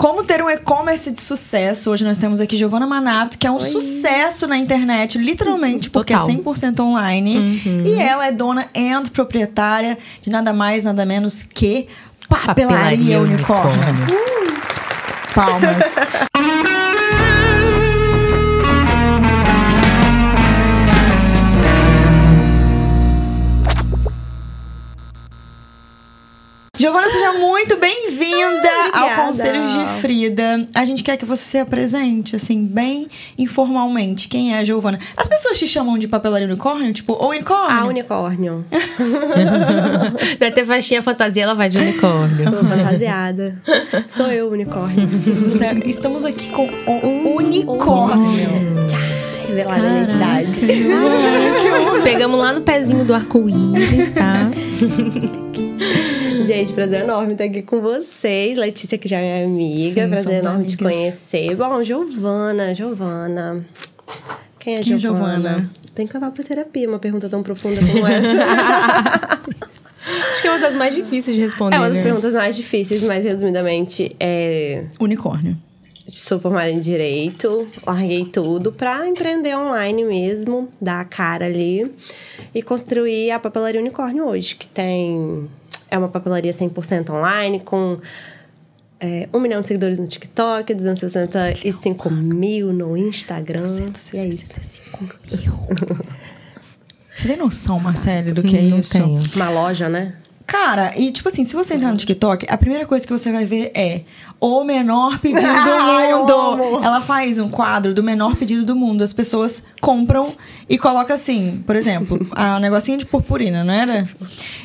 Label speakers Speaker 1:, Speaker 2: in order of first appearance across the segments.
Speaker 1: Como ter um e-commerce de sucesso. Hoje nós temos aqui Giovana Manato, que é um
Speaker 2: Oi.
Speaker 1: sucesso na internet, literalmente, porque
Speaker 2: Total.
Speaker 1: é 100% online. E ela é dona and proprietária de nada mais, nada menos que Papelaria,
Speaker 2: Papelaria
Speaker 1: Unicórnio.
Speaker 2: Unicórnio.
Speaker 1: Uh! Palmas. Giovana, seja muito bem-vinda ao. Conselhos de Frida. A gente quer que você se apresente, assim, bem informalmente. Quem é a Giovana? As pessoas te chamam de papelaria unicórnio? Tipo, ou unicórnio?
Speaker 2: Ah,
Speaker 3: A unicórnio.
Speaker 2: Vai ter faixinha fantasia, ela vai de unicórnio.
Speaker 3: Tô fantasiada. Sou eu, unicórnio.
Speaker 1: Estamos aqui com o unicórnio.
Speaker 3: Revelada a identidade.
Speaker 2: Pegamos lá no pezinho do arco-íris, tá?
Speaker 3: Gente, prazer enorme estar aqui com vocês. Letícia, que já é minha amiga.
Speaker 1: Sim,
Speaker 3: prazer enorme te
Speaker 1: amigas.
Speaker 3: conhecer. Bom, Giovana, Giovana. Quem é
Speaker 1: Quem é
Speaker 3: Giovana?
Speaker 1: Giovana?
Speaker 3: Tem que levar pra terapia uma pergunta tão profunda como essa.
Speaker 2: Acho que é uma das mais difíceis de responder,
Speaker 3: é uma das
Speaker 2: né?
Speaker 3: perguntas mais difíceis, mas resumidamente, é...
Speaker 1: Unicórnio.
Speaker 3: sou formada em Direito, larguei tudo pra empreender online mesmo, dar a cara ali e construir a Papelaria Unicórnio hoje, que tem... É uma papelaria 100% online, com é, um milhão de seguidores no TikTok, 265 mil no Instagram. E é isso.
Speaker 1: Você tem noção, Marcelo, do que é
Speaker 2: Não
Speaker 1: isso?
Speaker 2: tenho.
Speaker 3: Uma loja, né?
Speaker 1: Cara, e tipo assim, se você entrar no TikTok, a primeira coisa que você vai ver é o menor pedido do
Speaker 3: eu
Speaker 1: mundo. Ela faz um quadro do menor pedido do mundo. As pessoas compram e colocam assim, por exemplo, a negocinho de purpurina, não era?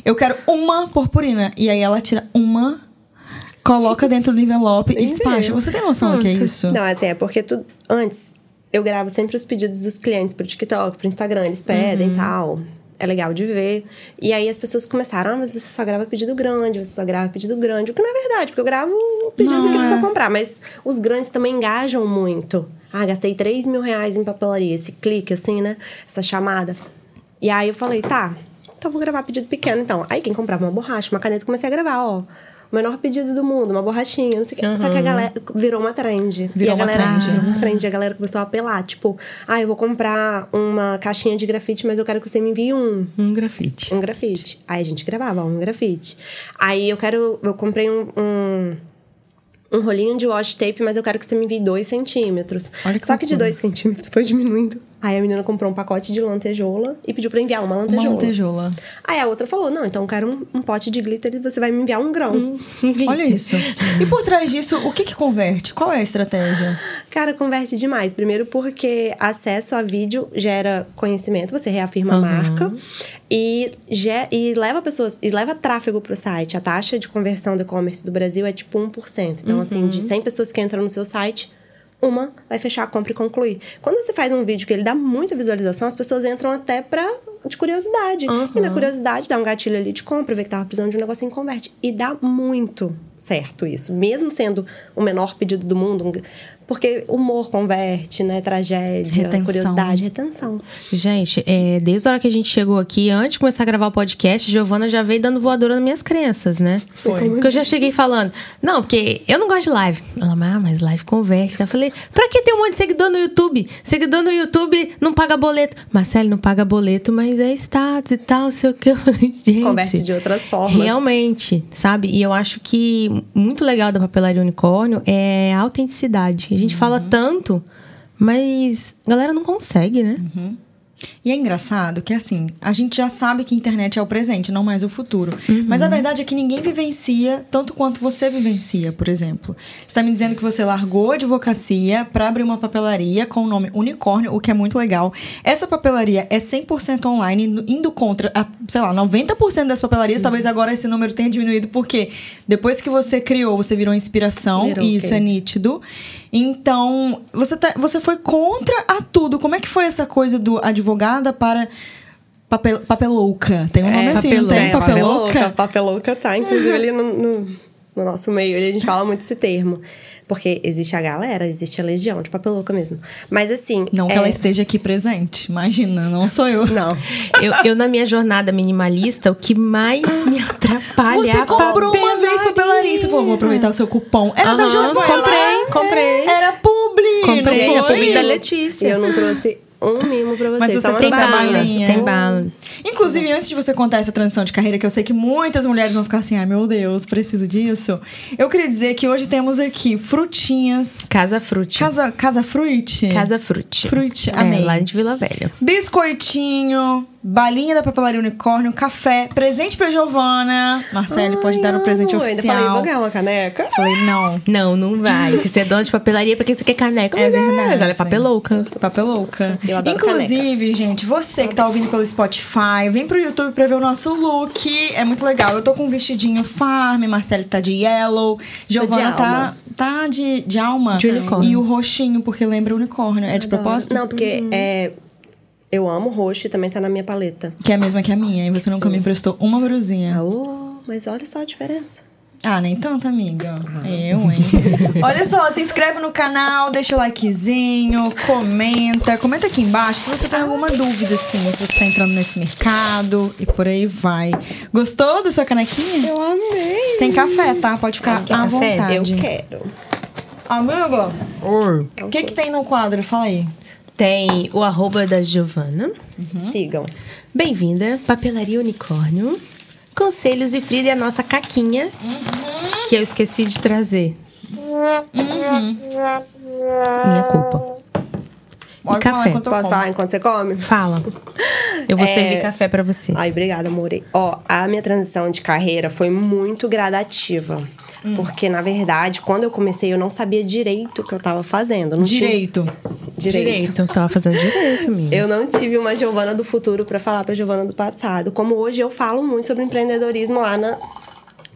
Speaker 1: Eu quero uma purpurina. E aí ela tira uma, coloca dentro do envelope e despacha. Você tem noção do que é isso?
Speaker 3: Não, assim, é porque tu, antes eu gravo sempre os pedidos dos clientes pro TikTok, pro Instagram, eles pedem e tal. É legal de ver. E aí as pessoas começaram, ah, mas você só grava pedido grande, você só grava pedido grande. O que não é verdade, porque eu gravo o pedido
Speaker 1: Não,
Speaker 3: que a pessoa
Speaker 1: é.
Speaker 3: comprar. Mas os grandes também engajam muito. Ah, gastei 3 mil reais em papelaria. Esse clique, assim, né? Essa chamada. E aí eu falei, tá, então vou gravar pedido pequeno, então. Aí quem comprava uma borracha, uma caneta, comecei a gravar, ó. O menor pedido do mundo, uma borrachinha, não sei o quê. Só que a galera virou uma trend.
Speaker 1: Virou
Speaker 3: e a
Speaker 1: uma
Speaker 3: galera,
Speaker 1: trend.
Speaker 3: Uma trend. A galera começou a apelar. Tipo, ah, eu vou comprar uma caixinha de grafite, mas eu quero que você me envie um.
Speaker 2: Um grafite.
Speaker 3: Um grafite. Aí a gente gravava um grafite. Aí eu quero. Eu comprei um. um um rolinho de washi tape, mas eu quero que você me envie dois centímetros.
Speaker 1: Olha que
Speaker 3: Só que de
Speaker 1: loucura.
Speaker 3: dois centímetros foi diminuindo. Aí a menina comprou um pacote de lantejola e pediu pra enviar uma
Speaker 1: Uma
Speaker 3: lantejola.
Speaker 1: lantejola.
Speaker 3: Aí a outra falou: Não, então eu quero um, um pote de glitter e você vai me enviar um grão.
Speaker 1: Olha isso. E por trás disso, o que que converte? Qual é a estratégia?
Speaker 3: Cara, converte demais. Primeiro porque acesso a vídeo gera conhecimento, você reafirma a
Speaker 2: Uhum.
Speaker 3: marca e, e leva pessoas e leva tráfego pro site. A taxa de conversão do e-commerce do Brasil é tipo 1%. Então, assim,
Speaker 2: Uhum.
Speaker 3: de 100 pessoas que entram no seu site, uma vai fechar a compra e concluir. Quando você faz um vídeo que ele dá muita visualização, as pessoas entram até pra, de curiosidade. E na curiosidade, dá um gatilho ali de compra, vê que tava precisando de um negocinho e converte. E dá muito certo isso. Mesmo sendo o menor pedido do mundo, um- porque humor converte, né? Tragédia,
Speaker 1: Retenção.
Speaker 3: curiosidade, retenção.
Speaker 2: Gente, é, desde a hora que a gente chegou aqui, antes de começar a gravar o podcast, Giovana já veio dando voadora nas minhas crenças, né?
Speaker 1: Foi.
Speaker 2: Porque eu já cheguei falando, não, porque eu não gosto de live. Ela, ah, mas live converte. Eu falei, pra que ter um monte de seguidor no YouTube? Seguidor no YouTube não paga boleto. Marcelo não paga boleto, mas é status e tal, sei o que. Gente.
Speaker 3: Converte de outras formas.
Speaker 2: Realmente, sabe? E eu acho que muito legal da papelaria unicórnio é a autenticidade. A gente fala tanto, mas a galera não consegue, né?
Speaker 1: E é engraçado que, assim, a gente já sabe que a internet é o presente, não mais o futuro. Mas a verdade é que ninguém vivencia tanto quanto você vivencia, por exemplo. Você está me dizendo que você largou a advocacia para abrir uma papelaria com o nome Unicórnio, o que é muito legal. Essa papelaria é 100% online, indo contra, a, sei lá, 90% das papelarias. Talvez agora esse número tenha diminuído, porque depois que você criou, você virou inspiração,
Speaker 3: Virou
Speaker 1: e isso é
Speaker 3: case.
Speaker 1: nítido. Então, você, tá, você foi contra a tudo. Como é que foi essa coisa do advogada para papel, papelouca? Tem um nome assim, não tem?
Speaker 3: É,
Speaker 1: papelouca?
Speaker 3: papelouca. Papelouca tá, inclusive ali no, no, no nosso meio, a gente fala muito esse termo. Porque existe a galera, existe a legião de papelouca mesmo. Mas assim.
Speaker 1: Não que
Speaker 3: é-
Speaker 1: ela esteja aqui presente. Imagina, não sou eu.
Speaker 3: Não.
Speaker 2: Eu, eu, na minha jornada minimalista, o que mais me atrapalha é
Speaker 1: Você
Speaker 2: a
Speaker 1: comprou uma vez papelaria. Você falou, vou aproveitar o seu cupom. Era da
Speaker 2: Aham,
Speaker 1: Giovana.
Speaker 2: comprei, comprei.
Speaker 1: Era publi.
Speaker 2: Comprei,
Speaker 1: não
Speaker 2: a publi da
Speaker 3: E
Speaker 2: Letícia.
Speaker 3: eu não trouxe um mimo pra vocês.
Speaker 1: Mas você tem bala,
Speaker 2: tem bala.
Speaker 1: Inclusive, antes de você contar essa transição de carreira, que eu sei que muitas mulheres vão ficar assim, ai meu Deus, preciso disso. Eu queria dizer que hoje temos aqui frutinhas.
Speaker 2: Casa Frute.
Speaker 1: Casa, casa Fruit.
Speaker 2: Casa Frute.
Speaker 1: Fruit,
Speaker 2: É,
Speaker 1: amei.
Speaker 2: lá de Vila Velha.
Speaker 1: Biscoitinho, balinha da papelaria unicórnio, café, presente pra Giovana. Marcele pode dar o presente
Speaker 3: Ai, eu ainda
Speaker 1: oficial.
Speaker 3: falei, vou ganhar uma caneca?
Speaker 1: Falei, não.
Speaker 2: Não, não vai. Porque você é dona de papelaria porque você quer caneca.
Speaker 1: É
Speaker 2: Mas
Speaker 1: verdade.
Speaker 2: Mas ela é papelouca.
Speaker 1: Papelouca.
Speaker 3: Eu adoro
Speaker 1: Inclusive, gente, você que tá ouvindo pelo Spotify, vem pro YouTube pra ver o nosso look. É muito legal. Eu tô com um vestidinho farm, Marcele tá de yellow, Giovana
Speaker 3: de
Speaker 1: tá, tá de, de alma.
Speaker 2: De unicórnio.
Speaker 1: E o roxinho, porque lembra unicórnio. É de propósito?
Speaker 3: Não, porque é, eu amo roxo e também tá na minha paleta.
Speaker 1: Que é a mesma que a minha. E você nunca me emprestou uma brusinha.
Speaker 3: Ah, ô, mas olha só a diferença.
Speaker 1: Ah, nem tanto, amiga. Eu, hein? Olha só, se inscreve no canal, deixa o likezinho, comenta. Comenta aqui embaixo se você tem alguma dúvida, assim, se você tá entrando nesse mercado e por aí vai. Gostou da sua canequinha?
Speaker 3: Eu amei.
Speaker 1: Tem café, tá? Pode ficar à
Speaker 2: café?
Speaker 1: vontade.
Speaker 3: Eu quero.
Speaker 1: Amiga, o que que tem no quadro? Fala aí.
Speaker 2: Tem o arroba da Giovana.
Speaker 3: Sigam.
Speaker 2: Bem-vinda, Papelaria Unicórnio. Conselhos e Frida é a nossa caquinha, que eu esqueci de trazer. Minha culpa.
Speaker 1: Pode
Speaker 2: café?
Speaker 1: falar
Speaker 3: Posso falar enquanto você come?
Speaker 2: Fala. Eu vou servir café pra você.
Speaker 3: Ai, obrigada, amore. Ó, a minha transição de carreira foi muito gradativa. Porque, na verdade, quando eu comecei, eu não sabia direito o que eu tava fazendo. Não tinha-
Speaker 1: Direito.
Speaker 3: Direito.
Speaker 2: Eu tava fazendo direito, minha.
Speaker 3: Eu não tive uma Giovana do futuro pra falar pra Giovana do passado. Como hoje eu falo muito sobre empreendedorismo lá na,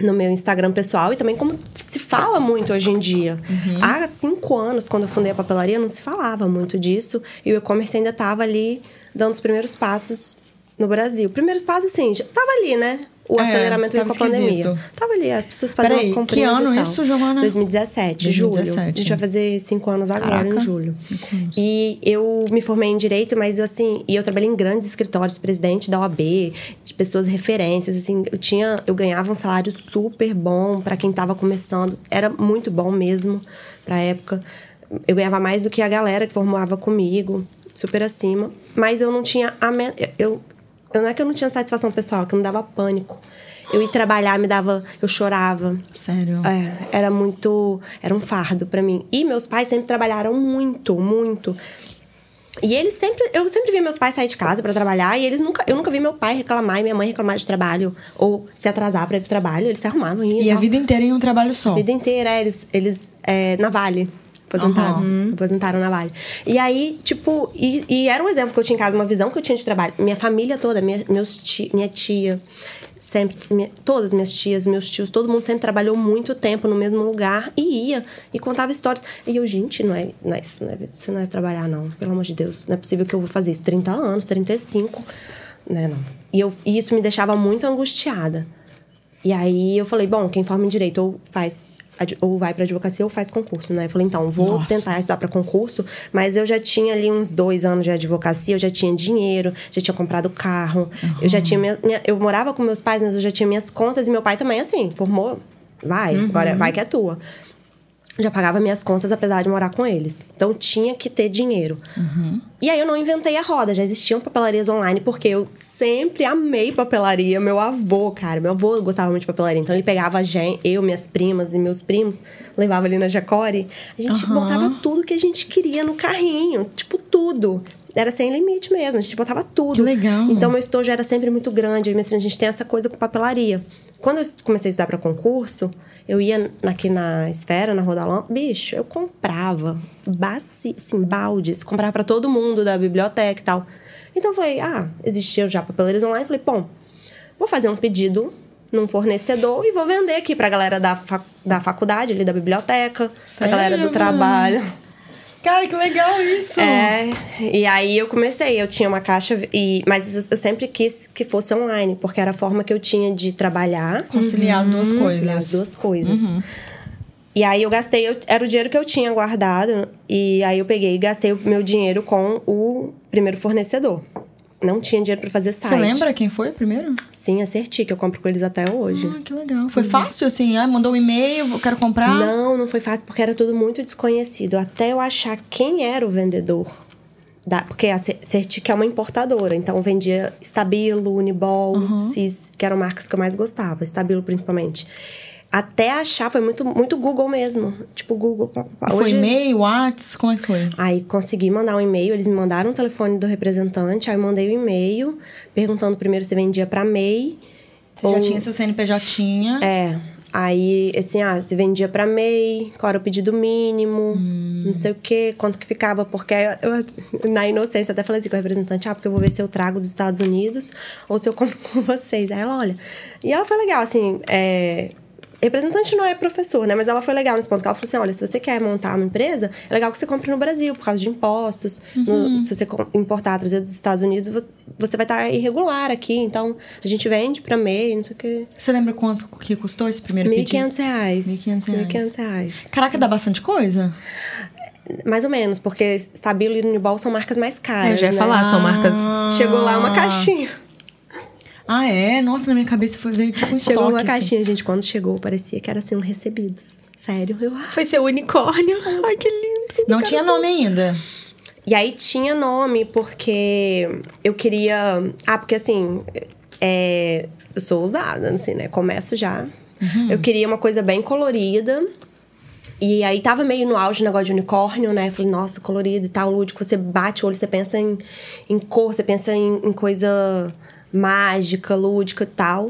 Speaker 3: no meu Instagram pessoal e também como se fala muito hoje em dia. Há cinco anos, quando eu fundei a papelaria, não se falava muito disso e o e-commerce ainda estava ali dando os primeiros passos no Brasil. Primeiros passos, assim, já tava ali, né? O
Speaker 1: É,
Speaker 3: aceleramento veio
Speaker 1: tava
Speaker 3: com a pandemia. Tava ali, as pessoas
Speaker 1: Peraí,
Speaker 3: as
Speaker 1: que
Speaker 3: comprinhas
Speaker 1: ano isso, Giovana?
Speaker 3: 2017, julho.
Speaker 1: 2017.
Speaker 3: A gente vai fazer cinco anos agora,
Speaker 1: Caraca,
Speaker 3: em julho.
Speaker 1: cinco anos.
Speaker 3: E eu me formei em direito, mas assim, e eu trabalhei em grandes escritórios, presidente da OAB, de pessoas referências, assim, eu tinha, eu ganhava um salário super bom para quem tava começando, era muito bom mesmo pra época. Eu ganhava mais do que a galera que formava comigo, super acima, mas eu não tinha a men- eu eu não é que eu não tinha satisfação pessoal, que eu me dava pânico. Eu ia trabalhar, me dava, eu chorava.
Speaker 1: Sério.
Speaker 3: É, era muito. Era um fardo pra mim. E meus pais sempre trabalharam muito, muito. E eles sempre. Eu sempre vi meus pais sair de casa pra trabalhar e eles nunca. Eu nunca vi meu pai reclamar e minha mãe reclamar de trabalho ou se atrasar pra ir pro trabalho. Eles se arrumavam e,
Speaker 1: E a vida inteira em um trabalho só.
Speaker 3: A vida inteira, é, eles, eles é, na Vale. Aposentados. Aposentaram na Vale. E aí, tipo, e, e era um exemplo que eu tinha em casa, uma visão que eu tinha de trabalho. Minha família toda, minha, meus ti, minha tia, sempre, minha- todas minhas tias, meus tios, todo mundo sempre trabalhou muito tempo no mesmo lugar e ia e contava histórias. E eu, gente, não é, não é, isso, não é, isso não é trabalhar, não. Pelo amor de Deus. Não é possível que eu vou fazer isso. 30 anos, 35. Né, não. E, eu, e isso me deixava muito angustiada. E aí eu falei, bom, quem forma em direito ou faz ou vai para advocacia ou faz concurso, né? Eu falei, então, vou
Speaker 1: Nossa.
Speaker 3: tentar estudar para concurso, mas eu já tinha ali uns dois anos de advocacia, eu já tinha dinheiro, já tinha comprado carro, eu já tinha minha, minha- eu morava com meus pais, mas eu já tinha minhas contas e meu pai também assim, formou, vai, agora vai que é tua. Já pagava minhas contas, apesar de morar com eles. Então tinha que ter dinheiro. E aí eu não inventei a roda, já existiam papelarias online, porque eu sempre amei papelaria. Meu avô, cara, meu avô gostava muito de papelaria. Então ele pegava a gente, eu, minhas primas e meus primos, levava ali na Jacore. A gente
Speaker 1: Aham.
Speaker 3: botava tudo que a gente queria no carrinho, tipo tudo. Era sem limite mesmo, a gente botava tudo.
Speaker 1: Que legal.
Speaker 3: Então meu estojo era sempre muito grande. Eu e minhas a gente tem essa coisa com papelaria. Quando eu comecei a estudar para concurso, eu ia aqui na Esfera, na Rodalã, bicho, eu comprava baci, assim, baldes, comprava para todo mundo da biblioteca e tal. Então eu falei, ah, existiam já papeleiros online. Falei, bom, vou fazer um pedido num fornecedor e vou vender aqui pra galera da, fac- da faculdade, ali da biblioteca,
Speaker 1: Sério,
Speaker 3: a galera do
Speaker 1: mano?
Speaker 3: trabalho.
Speaker 1: Cara, que legal isso!
Speaker 3: É, e aí eu comecei, eu tinha uma caixa, e, mas eu sempre quis que fosse online, porque era a forma que eu tinha de trabalhar.
Speaker 1: Conciliar as duas coisas.
Speaker 3: Conciliar as duas coisas. E aí eu gastei, eu- era o dinheiro que eu tinha guardado, e aí eu peguei e gastei o meu dinheiro com o primeiro fornecedor. Não tinha dinheiro pra fazer site.
Speaker 1: Você lembra quem foi primeiro?
Speaker 3: Sim, a Certi, que eu compro com eles até hoje.
Speaker 1: Ah, que legal. Foi fácil, assim? Ah, mandou um e-mail, quero comprar?
Speaker 3: Não, não foi fácil porque era tudo muito desconhecido. Até eu achar quem era o vendedor. Da, porque a Ce- Certic é uma importadora, então vendia Stabilo, Unibol, Cis, que eram marcas que eu mais gostava, Stabilo principalmente. Até achar, foi muito, muito Google mesmo. Tipo, Google. pá, pá, pá.
Speaker 1: E Foi
Speaker 3: Hoje-
Speaker 1: e-mail, Whats, como é que foi?
Speaker 3: Aí consegui mandar um e-mail, eles me mandaram o telefone do representante, aí eu mandei o e-mail, perguntando primeiro se vendia pra MEI.
Speaker 1: Você já
Speaker 3: ou-
Speaker 1: tinha seu CNPJ? Tinha.
Speaker 3: é. Aí, assim, ah, se vendia pra MEI, qual era o pedido mínimo, não sei o quê, quanto que ficava, porque eu, na inocência, até falei assim com o representante, ah, porque eu vou ver se eu trago dos Estados Unidos ou se eu compro com vocês. Aí ela, olha. E ela foi legal, assim, é. Representante não é professor, né? Mas ela foi legal nesse ponto. que Ela falou assim: olha, se você quer montar uma empresa, é legal que você compre no Brasil, por causa de impostos. No- se você importar, trazer dos Estados Unidos, vo- você vai estar irregular aqui. Então, a gente vende pra MEI, não sei o quê.
Speaker 1: Você lembra quanto que custou esse primeiro pedido?
Speaker 3: 1.500 reais.
Speaker 1: 1.500 reais.
Speaker 3: 1.500 reais.
Speaker 1: Caraca, dá bastante coisa?
Speaker 3: Mais ou menos, porque Stabilo e Unibol são marcas mais caras.
Speaker 2: É, eu já ia
Speaker 3: né?
Speaker 2: falar, são marcas.
Speaker 3: Chegou lá uma caixinha.
Speaker 1: Ah, é? Nossa, na minha cabeça foi veio tipo um
Speaker 3: Chegou
Speaker 1: estoque.
Speaker 3: uma
Speaker 1: assim.
Speaker 3: caixinha, gente. Quando chegou, parecia que era assim, um recebidos. Sério. Eu.
Speaker 2: Foi seu unicórnio. Ai, que lindo.
Speaker 1: Não tinha nome ainda.
Speaker 3: E aí tinha nome, porque eu queria. Ah, porque assim. É... Eu sou ousada, assim, né? Começo já. Eu queria uma coisa bem colorida. E aí tava meio no auge o negócio de unicórnio, né? Eu falei, nossa, colorido e tal, lúdico. Você bate o olho, você pensa em, em cor, você pensa em, em coisa mágica, lúdica e tal.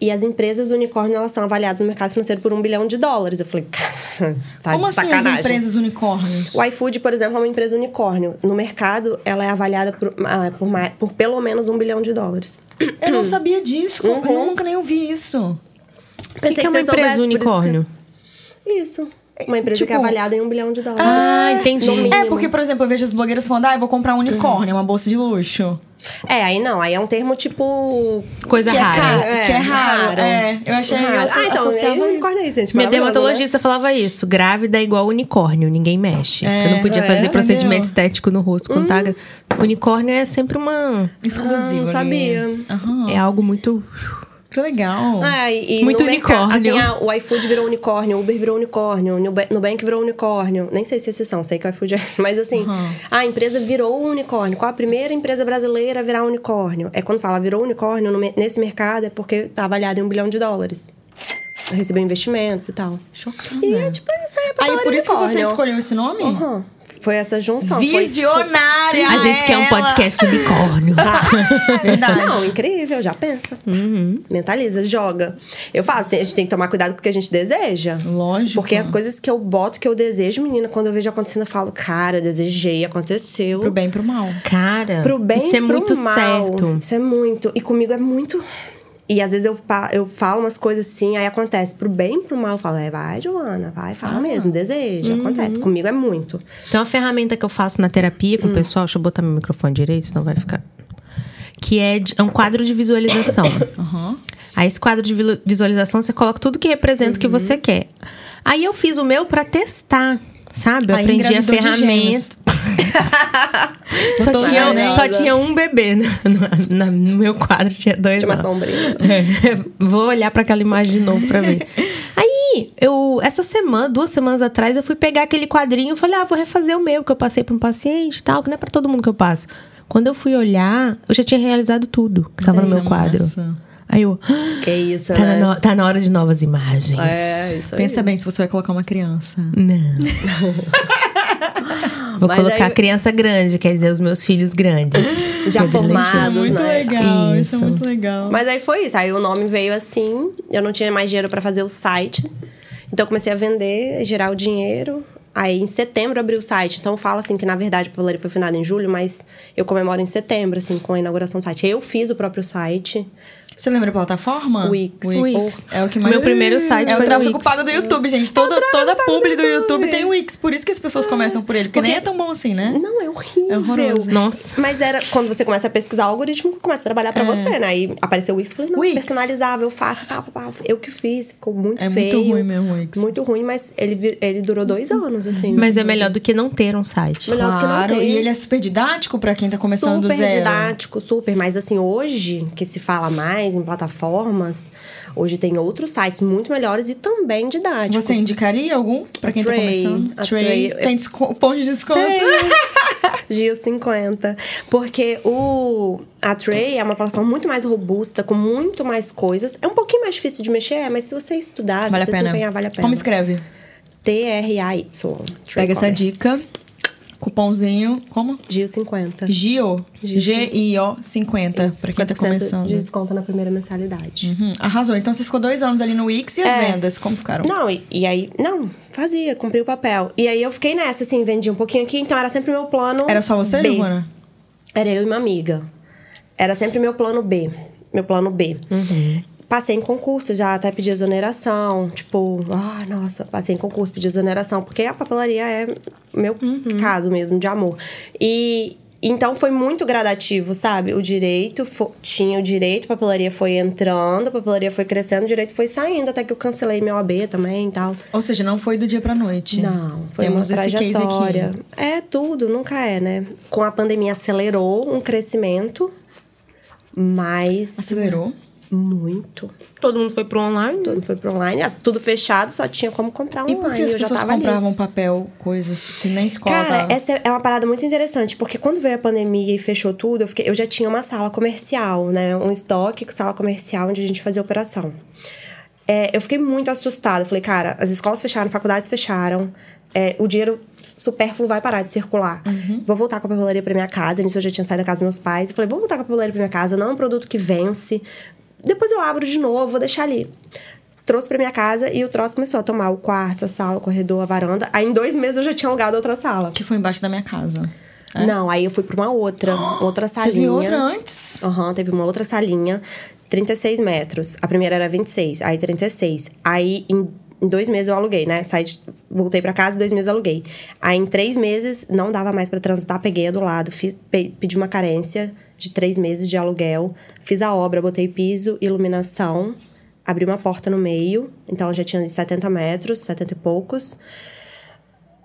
Speaker 3: E as empresas unicórnio, elas são avaliadas no mercado financeiro por um bilhão de dólares. Eu falei, tá
Speaker 1: Como
Speaker 3: de
Speaker 1: assim
Speaker 3: sacanagem.
Speaker 1: as empresas unicórnios?
Speaker 3: O iFood, por exemplo, é uma empresa unicórnio. No mercado, ela é avaliada por, ah, por, mais- por pelo menos um bilhão de dólares.
Speaker 1: Eu não sabia disso. como- Eu nunca nem ouvi isso.
Speaker 2: O que, que é uma empresa
Speaker 3: por isso que-
Speaker 2: unicórnio?
Speaker 3: Isso. Uma empresa
Speaker 1: Tipo-
Speaker 3: que é avaliada em um bilhão de dólares.
Speaker 2: Ah, entendi.
Speaker 1: É, porque, por exemplo, eu vejo as blogueiras falando, ah, eu vou comprar um unicórnio, uma bolsa de luxo.
Speaker 3: É, aí não. Aí é um termo tipo...
Speaker 2: Coisa
Speaker 1: que
Speaker 2: rara.
Speaker 1: É, caro,
Speaker 3: É,
Speaker 1: que é raro. É, eu achei
Speaker 3: Raro. Ah, então, aí
Speaker 1: isso.
Speaker 3: unicórnio é isso, gente.
Speaker 2: Minha dermatologista falava isso. Grávida é igual unicórnio, ninguém mexe.
Speaker 1: É,
Speaker 2: eu não podia
Speaker 1: é,
Speaker 2: fazer procedimento
Speaker 1: entendeu?
Speaker 2: estético no rosto com taga. Unicórnio é sempre uma.
Speaker 1: Exclusivo.
Speaker 3: Ah, não sabia.
Speaker 2: É algo muito.
Speaker 1: Que legal.
Speaker 3: Ah, e,
Speaker 2: Muito
Speaker 3: no mercado,
Speaker 2: unicórnio.
Speaker 3: assim, ah, o iFood virou unicórnio, o Uber virou unicórnio, o Nubank- virou unicórnio. Nem sei se é exceção, sei que o iFood é. Mas assim, a empresa virou unicórnio. Qual a primeira empresa brasileira a virar unicórnio? É quando fala virou unicórnio no nesse mercado, é porque tá avaliado em um bilhão de dólares. Recebeu investimentos e tal.
Speaker 1: Chocada.
Speaker 3: E é tipo isso aí, pra
Speaker 1: Aí, por isso que você
Speaker 3: unicórnio.
Speaker 1: escolheu esse nome?
Speaker 3: Aham. Foi essa junção. foi, tipo,
Speaker 1: Visionária!
Speaker 2: A gente quer um
Speaker 1: ela.
Speaker 2: podcast unicórnio.
Speaker 1: Verdade.
Speaker 3: Não, incrível, já pensa. Mentaliza, joga. Eu faço, tem- a gente tem que tomar cuidado com o que a gente deseja.
Speaker 1: Lógico.
Speaker 3: Porque as coisas que eu boto, que eu desejo, menina, quando eu vejo acontecendo, eu falo, cara, desejei, aconteceu.
Speaker 1: Pro bem e pro mal.
Speaker 2: Cara,
Speaker 3: Pro bem
Speaker 2: isso é
Speaker 3: pro
Speaker 2: muito
Speaker 3: mal.
Speaker 2: certo.
Speaker 3: Isso é muito. E comigo é muito. E às vezes eu, eu falo umas coisas assim, aí acontece pro bem e pro mal. Eu falo, é, vai, Joana, vai, fala mesmo, deseja, acontece. Comigo é muito.
Speaker 2: Tem uma ferramenta que eu faço na terapia
Speaker 3: Hum.
Speaker 2: com o pessoal. Deixa eu botar meu microfone direito, senão vai ficar. Que é, de- é um quadro de visualização. Aí, esse quadro de vi- visualização, você coloca tudo que representa o
Speaker 3: Uhum.
Speaker 2: que você quer. Aí, eu fiz o meu pra testar, sabe? Eu
Speaker 1: Aí
Speaker 2: aprendi a ferramenta. só, tinha, só tinha um bebê no, na- no meu quadro, tinha dois.
Speaker 3: Tinha uma sombrinha.
Speaker 2: É, vou olhar pra aquela imagem de novo pra ver. Aí, eu, essa semana, duas semanas atrás, eu fui pegar aquele quadrinho e falei, ah, vou refazer o meu, que eu passei pra um paciente e tal, que não é pra todo mundo que eu passo. Quando eu fui olhar, eu já tinha realizado tudo que tava no meu
Speaker 1: Nossa.
Speaker 2: quadro. Aí eu,
Speaker 3: Que isso,
Speaker 2: tá,
Speaker 3: né?
Speaker 2: na, no- tá na hora de novas imagens.
Speaker 3: É, isso aí.
Speaker 1: Pensa bem se você vai colocar uma criança.
Speaker 2: Não. Vou
Speaker 3: Mas
Speaker 2: colocar
Speaker 3: aí-
Speaker 2: criança grande, quer dizer, os meus filhos grandes.
Speaker 3: Já formados,
Speaker 1: muito
Speaker 3: né?
Speaker 1: legal, isso.
Speaker 2: Isso.
Speaker 1: é muito legal.
Speaker 3: Mas aí foi isso. Aí o nome veio assim. Eu não tinha mais dinheiro pra fazer o site. Então eu comecei a vender, gerar o dinheiro. Aí em setembro eu abri o site. Então fala assim que na verdade o Polaria foi fundado em julho, mas eu comemoro em setembro, assim, com a inauguração do site. Eu fiz o próprio site.
Speaker 1: Você lembra a plataforma?
Speaker 3: Wix.
Speaker 2: Wix.
Speaker 1: É o que mais...
Speaker 2: Meu primeiro site
Speaker 1: É o
Speaker 2: foi
Speaker 1: tráfego
Speaker 2: Wix.
Speaker 1: pago do YouTube, gente. Toda, toda publi do YouTube tem Wix. Por isso que as pessoas começam por ele. Porque, nem é tão bom assim, né?
Speaker 3: Não, é horrível.
Speaker 1: É horroroso.
Speaker 2: Nossa.
Speaker 3: Mas era quando você começa a pesquisar, o algoritmo começa a trabalhar pra você, né? Aí apareceu o Wix, falei, não,
Speaker 1: Wix.
Speaker 3: personalizável, fácil, pá, pá, pá. Eu que fiz, ficou muito
Speaker 1: É
Speaker 3: feio.
Speaker 1: muito ruim mesmo o Wix.
Speaker 3: Muito ruim, mas ele, ele durou dois anos, assim.
Speaker 2: Mas é melhor do que não ter um site.
Speaker 3: Melhor do que não
Speaker 1: Claro,
Speaker 3: ter.
Speaker 1: e ele é super didático pra quem tá começando
Speaker 3: super
Speaker 1: do zero.
Speaker 3: didático, super. Mas assim, hoje, que se fala mais em plataformas, hoje tem outros sites muito melhores e também didáticos.
Speaker 1: Você indicaria algum pra quem tá
Speaker 3: Tray.
Speaker 1: começando?
Speaker 3: A
Speaker 1: Tray.
Speaker 3: Tray.
Speaker 1: Tem desco- ponto de desconto?
Speaker 3: Gil 50. Porque o, a Tray é uma plataforma muito mais robusta, com muito mais coisas. É um pouquinho mais difícil de mexer, mas se você estudar,
Speaker 1: Vale
Speaker 3: se você se empenhar, vale a pena.
Speaker 1: Como escreve?
Speaker 3: T-R-A-Y.
Speaker 1: Pega essa dica. Cupomzinho, como?
Speaker 3: Gil 50.
Speaker 1: GIO.
Speaker 3: Gio
Speaker 1: G-I-O 50, pra quem tá
Speaker 3: 50%
Speaker 1: começando.
Speaker 3: de desconto na primeira mensalidade.
Speaker 1: Uhum, Arrasou. Então você ficou dois anos ali no Wix e as
Speaker 3: É.
Speaker 1: vendas, como ficaram?
Speaker 3: Não, e, e aí, não, fazia, cumpri o papel. E aí eu fiquei nessa, assim, vendi um pouquinho aqui, então era sempre meu plano.
Speaker 1: Era só você. Giovana?
Speaker 3: Era eu e uma amiga. Era sempre meu plano B. Meu plano B. Passei em concurso já, até pedi exoneração. Tipo, ah, nossa, passei em concurso, pedi exoneração. Porque a papelaria é meu caso mesmo, de amor. E então foi muito gradativo, sabe? O direito fo- tinha o direito, a papelaria foi entrando, a papelaria foi crescendo, o direito foi saindo, até que eu cancelei meu AB também e tal.
Speaker 1: Ou seja, não foi do dia pra noite.
Speaker 3: Não, foi
Speaker 1: Temos
Speaker 3: uma
Speaker 1: esse case
Speaker 3: trajetória.
Speaker 1: aqui.
Speaker 3: É tudo, nunca é, né? Com a pandemia acelerou um crescimento, mas
Speaker 1: Acelerou.
Speaker 3: Muito.
Speaker 2: Todo mundo foi pro online?
Speaker 3: Tudo foi pro online, ah, tudo fechado, só tinha como comprar
Speaker 1: E
Speaker 3: online.
Speaker 1: por que as
Speaker 3: eu
Speaker 1: pessoas
Speaker 3: tava ali.
Speaker 1: compravam papel, coisas, se nem escola
Speaker 3: Cara, essa é uma parada muito interessante, porque quando veio a pandemia e fechou tudo, eu, fiquei- eu já tinha uma sala comercial, né? Um estoque, sala comercial, onde a gente fazia operação. É, eu fiquei muito assustada. Falei, cara, as escolas fecharam, faculdades fecharam, é, o dinheiro supérfluo vai parar de circular. Vou voltar com a papelaria pra minha casa. Nisso eu já tinha saído da casa dos meus pais. Eu falei, vou voltar com a papelaria pra minha casa. Não é um produto que vence. Depois eu abro de novo, vou deixar ali. Trouxe pra minha casa e o troço começou a tomar o quarto, a sala, o corredor, a varanda. Aí em dois meses eu já tinha alugado outra sala.
Speaker 1: Que foi embaixo da minha casa.
Speaker 3: Não, aí eu fui pra uma outra, outra salinha.
Speaker 1: Teve outra antes?
Speaker 3: Aham, teve uma outra salinha, 36 metros. A primeira era 26, aí 36. Aí em, em dois meses eu aluguei, né? Saí voltei pra casa e dois meses eu aluguei. Aí em três meses não dava mais pra transitar, peguei a do lado, fiz, pe- pedi uma carência de três meses de aluguel, fiz a obra, botei piso, iluminação, abri uma porta no meio, então já tinha 70 metros, 70 e poucos.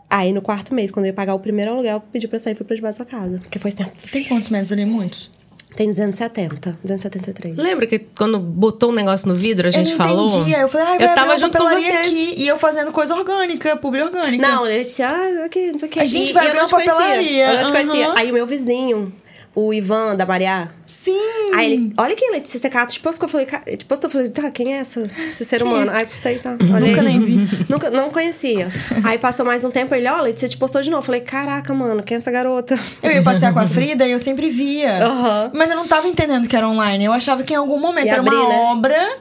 Speaker 3: Aí no quarto mês, quando eu ia pagar o primeiro aluguel, eu pedi pra sair e fui pra debaixo da sua casa. Porque foi assim,
Speaker 1: Tem quantos metros ali? Muitos?
Speaker 3: tem 270, 273.
Speaker 2: Lembra que quando botou um negócio no vidro, a gente
Speaker 1: eu não
Speaker 2: falou?
Speaker 1: entendia. Eu falei, ah,
Speaker 2: eu tava junto com
Speaker 1: papelaria
Speaker 2: você.
Speaker 1: aqui. E eu fazendo coisa orgânica, publi orgânica.
Speaker 3: Não, ele disse, ah, aqui, não sei o que.
Speaker 1: A gente vai abrir uma
Speaker 3: te conhecia,
Speaker 1: papelaria.
Speaker 3: Eu não te conhecia. Aí o meu vizinho, o Ivan da Mariá,
Speaker 1: Sim.
Speaker 3: Aí ele, olha aqui, Letícia Secato, te postou, eu falei, postou, eu falei, tá, quem é essa, esse ser humano? Aí postei, tá. Olhei.
Speaker 1: Nunca nem vi.
Speaker 3: Nunca, não conhecia. Aí passou mais um tempo, ele, ó, Letícia te postou de novo. Eu falei, caraca, mano, quem é essa garota?
Speaker 1: Eu ia passear com a Frida e eu sempre via.
Speaker 3: Aham.
Speaker 1: Mas eu não tava entendendo que era online. Eu achava que em algum momento
Speaker 3: Ia
Speaker 1: era
Speaker 3: abrir,
Speaker 1: uma
Speaker 3: né?
Speaker 1: obra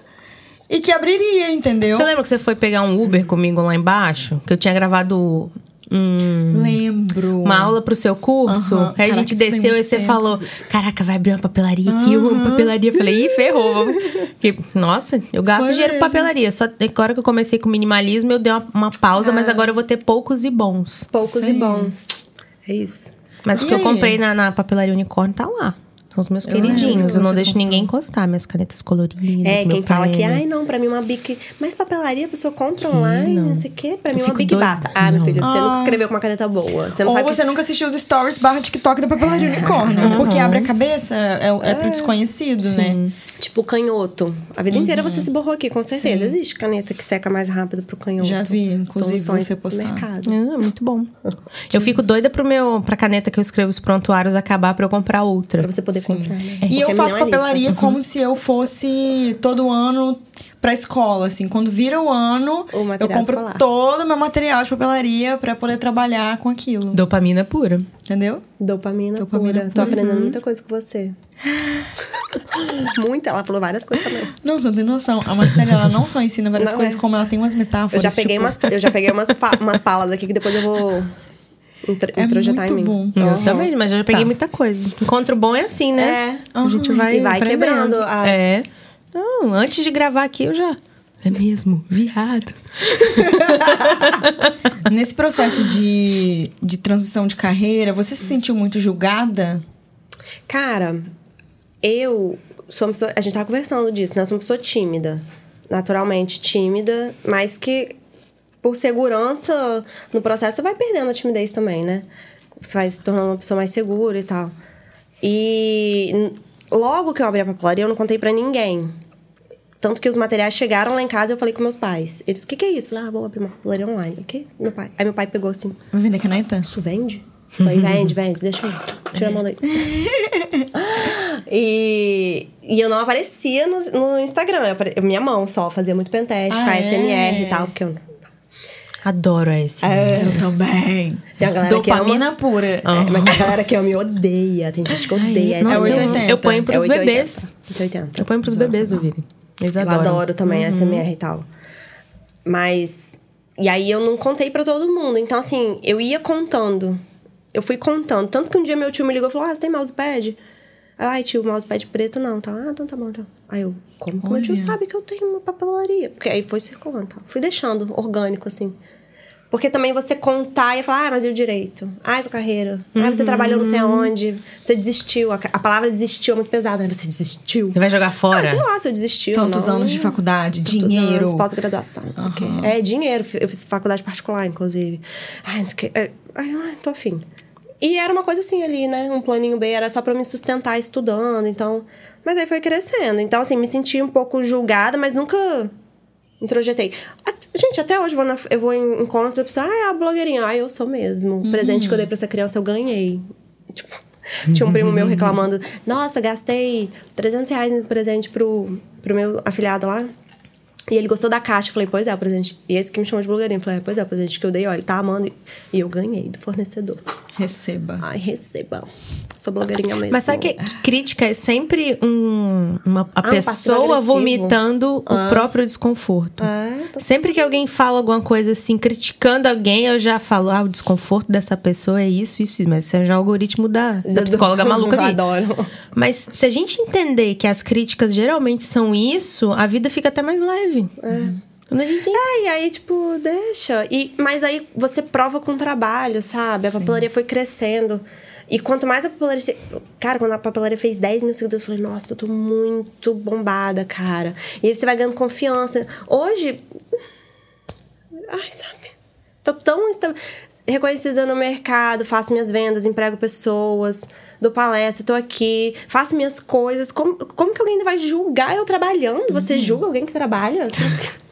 Speaker 1: e que abriria, entendeu?
Speaker 2: Você lembra que você foi pegar um Uber comigo lá embaixo? Que eu tinha gravado um-
Speaker 1: Lembro.
Speaker 2: uma aula pro seu curso? Aí a gente
Speaker 1: tem
Speaker 2: desceu e você
Speaker 1: tempo.
Speaker 2: falou: Caraca, vai abrir uma papelaria aqui, eu amo papelaria. Eu falei, ih, ferrou. vamos." Que, nossa, eu gasto
Speaker 1: Foi
Speaker 2: dinheiro com papelaria. Só agora que eu comecei com minimalismo, eu dei uma, uma pausa,
Speaker 1: Ah.
Speaker 2: mas agora eu vou ter poucos e bons.
Speaker 3: Poucos
Speaker 1: Isso
Speaker 3: e
Speaker 1: aí.
Speaker 3: bons. É isso.
Speaker 2: Mas
Speaker 1: E
Speaker 2: o que eu
Speaker 1: aí?
Speaker 2: comprei na, na papelaria unicórnio tá lá. São os meus queridinhos.
Speaker 1: que
Speaker 2: Eu não deixo
Speaker 1: comprou.
Speaker 2: ninguém encostar. Minhas canetas coloridas.
Speaker 3: É,
Speaker 2: meu
Speaker 3: quem fala que, ai, não, pra mim uma bic. Mas papelaria, a pessoa compra online, não, sei o quê. Pra mim
Speaker 2: Eu
Speaker 3: uma
Speaker 2: fico
Speaker 3: bic
Speaker 2: doida.
Speaker 3: basta. Ah, meu
Speaker 2: Não.
Speaker 3: filho, você
Speaker 1: Ah.
Speaker 3: nunca escreveu com uma caneta boa. Você não
Speaker 1: Ou
Speaker 3: sabe.
Speaker 1: você nunca assistiu os stories barra TikTok da papelaria unicórnio. Porque abre a cabeça, é, é pro desconhecido, né?
Speaker 3: Tipo, canhoto. A vida inteira você se borrou aqui, com certeza.
Speaker 1: Uhum. Sim.
Speaker 3: Existe caneta que seca mais rápido pro canhoto.
Speaker 1: Já vi, inclusive,
Speaker 3: Soluções
Speaker 1: você postar.
Speaker 3: mercado.
Speaker 2: Ah, muito bom. Eu fico doida pro meu, pra caneta que eu escrevo os prontuários acabar pra eu comprar outra.
Speaker 3: Pra você poder né?
Speaker 1: E eu
Speaker 3: é
Speaker 1: faço
Speaker 3: minimalista.
Speaker 1: papelaria como se eu fosse todo ano pra escola, assim. Quando vira o ano,
Speaker 3: O
Speaker 1: eu compro
Speaker 3: escolar.
Speaker 1: todo o meu material de papelaria pra poder trabalhar com aquilo.
Speaker 2: Dopamina pura.
Speaker 1: Entendeu?
Speaker 3: Dopamina,
Speaker 1: Dopamina
Speaker 3: pura. Tô
Speaker 1: pura.
Speaker 3: aprendendo muita coisa com você. Muita. Ela falou várias coisas também.
Speaker 1: Não, você não tem noção. A Marcela, ela não só ensina várias
Speaker 3: Não
Speaker 1: coisas,
Speaker 3: é.
Speaker 1: como ela tem umas
Speaker 3: Eu
Speaker 1: metáforas.
Speaker 3: já peguei
Speaker 1: tipo,
Speaker 3: umas, eu já peguei umas, umas palas aqui que depois eu vou intro-
Speaker 1: É
Speaker 3: introjetar
Speaker 1: muito
Speaker 3: em mim.
Speaker 1: bom.
Speaker 2: Eu
Speaker 3: Aham.
Speaker 2: também, mas eu já peguei
Speaker 1: Tá.
Speaker 2: muita coisa. Encontro bom é assim, né?
Speaker 3: É.
Speaker 2: A gente vai
Speaker 3: E vai
Speaker 2: aprendendo.
Speaker 3: quebrando as-
Speaker 2: É. Não, antes de gravar aqui eu já. É mesmo, viado.
Speaker 1: Nesse processo de, de transição de carreira, você se sentiu muito julgada?
Speaker 3: Cara, eu sou uma pessoa. A gente tava conversando disso, né? Eu sou uma pessoa tímida. Naturalmente tímida, mas que por segurança no processo você vai perdendo a timidez também, né? Você vai se tornando uma pessoa mais segura e tal. E logo que eu abri a papelaria, eu não contei pra ninguém. Tanto que os materiais chegaram lá em casa e eu falei com meus pais. Eles, o que, que é isso? Eu falei, ah, vou abrir uma papelaria online. O quê? Meu pai. Aí meu pai pegou assim,
Speaker 1: Vai vender caneta?
Speaker 3: isso vende? Falei, vende, vende, deixa eu Tira a mão daí. e, e eu não aparecia no, no Instagram. Eu apare- minha mão só fazia muito penteste,
Speaker 1: Ah,
Speaker 3: com a
Speaker 1: é?
Speaker 3: SMR e tal, porque eu.
Speaker 2: Adoro esse.
Speaker 1: Eu também.
Speaker 3: Tem a galera que ama.
Speaker 1: Dopamina pura.
Speaker 3: É, mas tem a galera que ama e odeia. Tem gente que odeia.
Speaker 2: Nossa,
Speaker 1: É
Speaker 2: eu-
Speaker 1: 880.
Speaker 2: Eu ponho pros
Speaker 3: É
Speaker 2: bebês.
Speaker 3: 880.
Speaker 2: Eu ponho pros bebês ouvirem. Eles
Speaker 3: Eu
Speaker 2: adoram.
Speaker 3: adoro também SMR e tal. Mas. E aí eu não contei pra todo mundo. Então, assim, eu ia contando. Eu fui contando. Tanto que um dia meu tio me ligou e falou: Ah, você tem mousepad? Aí, Ai, tio, mousepad preto não. Tá? Ah, então tá bom, então. Aí eu, como que meu tio sabe que eu tenho uma papelaria? Porque aí foi circulando. Tá? Fui deixando orgânico, assim. Porque também você contar e falar, ah, mas e o direito? Ah, essa carreira. Ah, você trabalhou não sei aonde. Você desistiu. A, a palavra desistiu é muito pesada, né? Você desistiu.
Speaker 2: Você vai jogar
Speaker 3: Ah,
Speaker 2: fora?
Speaker 3: sei lá se eu desistiu.
Speaker 1: Tantos
Speaker 3: não.
Speaker 1: anos de faculdade,
Speaker 3: Tantos
Speaker 1: dinheiro.
Speaker 3: pós-graduação, quê. É, dinheiro. Eu fiz faculdade particular, inclusive. Ai, não sei o quê. É, Ai, ai, tô afim. E era uma coisa assim ali, né? Um planinho B era só pra me sustentar estudando, então... Mas aí foi crescendo. Então, assim, me senti um pouco julgada, mas nunca introjetei. Gente, até hoje eu vou, na- eu vou em encontros e a pessoa, ah, é a blogueirinha. Ah, eu sou mesmo. O presente que eu dei pra essa criança, eu ganhei. Tipo, tinha um primo meu reclamando, nossa, gastei 300 reais em presente pro, pro meu afilhado lá. E ele gostou da caixa. Eu falei, pois é, o presente. E esse que me chamou de blogueirinha. Eu falei, é, pois é, o presente que eu dei, ó, ele tá amando. E eu ganhei do fornecedor.
Speaker 1: Receba.
Speaker 3: Ai, receba. Sou blogueirinha mesmo.
Speaker 2: Mas sabe que, que crítica é sempre um, uma, a
Speaker 3: Ah, um
Speaker 2: pessoa
Speaker 3: passivo-agressivo.
Speaker 2: vomitando o próprio desconforto.
Speaker 3: É, tô-
Speaker 2: Sempre que alguém fala alguma coisa assim, criticando alguém, eu já falo, ah, o desconforto dessa pessoa é isso, isso, mas isso é já o algoritmo da, da psicóloga maluca aqui.
Speaker 3: Adoro.
Speaker 2: Mas se a gente entender que as críticas geralmente são isso, a vida fica até mais leve. Gente
Speaker 3: É, e aí, tipo, deixa. E, mas aí você prova com trabalho, sabe? A papelaria foi crescendo. E quanto mais a papelaria. se- Cara, quando a papelaria fez 10 mil seguidores, eu falei, nossa, eu tô muito bombada, cara. E aí você vai ganhando confiança. Hoje. Ai, sabe? Tô tão reconhecida no mercado, faço minhas vendas, emprego pessoas, dou palestra, tô aqui, faço minhas coisas. Como, como que alguém ainda vai julgar eu trabalhando? Você
Speaker 2: Uhum.
Speaker 3: julga alguém que trabalha?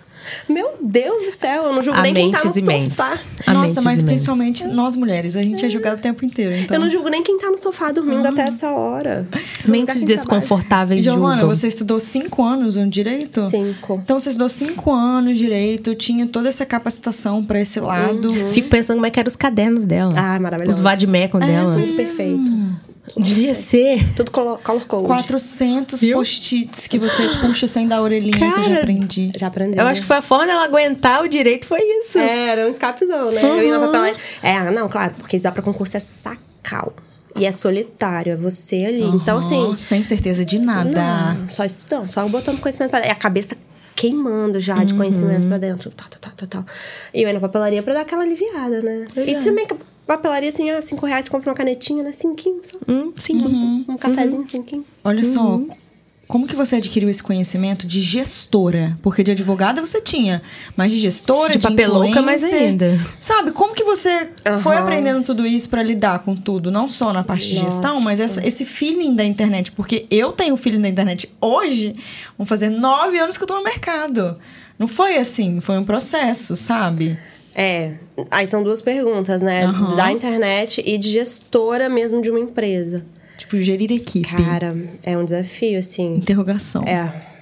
Speaker 3: Meu Deus do céu, eu não julgo
Speaker 2: há
Speaker 3: nem quem tá no sofá.
Speaker 2: Há
Speaker 1: Nossa, mas principalmente nós mulheres, a gente é julgada o tempo inteiro. Então.
Speaker 3: Eu não julgo nem quem tá no sofá dormindo até essa hora.
Speaker 2: Mentes
Speaker 3: trabalha.
Speaker 2: desconfortáveis
Speaker 1: Giovana,
Speaker 2: julgam.
Speaker 1: você estudou cinco anos no direito?
Speaker 3: Cinco.
Speaker 1: Então você estudou cinco anos de direito, tinha toda essa capacitação pra esse lado.
Speaker 2: Fico pensando como é que eram os cadernos dela.
Speaker 3: Ah, maravilhoso.
Speaker 2: Os vademecum dela.
Speaker 3: Tudo perfeito.
Speaker 2: Devia ser.
Speaker 3: Tudo color, color code.
Speaker 1: 400
Speaker 2: Viu?
Speaker 1: post-its que você puxa sem dar a orelhinha, que eu já
Speaker 2: Cara,
Speaker 1: aprendi.
Speaker 3: Já aprendeu.
Speaker 2: Eu acho que foi a forma dela aguentar o direito, foi isso.
Speaker 3: É, era um escapezão, né? Eu ia na papelaria. É, ah, não, claro, porque isso dá pra concurso é sacal. E é solitário, é você ali. Então,
Speaker 1: Aham,
Speaker 3: assim.
Speaker 1: Sem certeza de nada.
Speaker 3: Não, só estudando, só botando conhecimento pra dentro. É a cabeça queimando já de conhecimento pra dentro. Tal, tal, tal, tal, tal. E eu ia na papelaria pra dar aquela aliviada, né? E
Speaker 2: é.
Speaker 3: também, papelaria, assim, ah, cinco reais, compra uma canetinha, né? Cinquinho só.
Speaker 2: Hum, sim.
Speaker 3: Um cafezinho, cinquinho.
Speaker 1: Olha só,
Speaker 3: Uhum.
Speaker 1: como que você adquiriu esse conhecimento de gestora? Porque de advogada você tinha, mas de gestora,
Speaker 2: De
Speaker 1: de,
Speaker 2: papelouca, mais ainda.
Speaker 1: Sabe, como que você foi
Speaker 3: Aham.
Speaker 1: aprendendo tudo isso pra lidar com tudo? Não só na parte de gestão, mas essa- esse feeling da internet. Porque eu tenho o feeling da internet hoje, vão fazer nove anos que eu tô no mercado. Não foi assim, foi um processo, sabe?
Speaker 3: É, aí são duas perguntas, né?
Speaker 1: Aham.
Speaker 3: Da internet e de gestora mesmo de uma empresa.
Speaker 1: Tipo, gerir equipe.
Speaker 3: Cara, é um desafio, assim.
Speaker 1: Interrogação.
Speaker 3: É.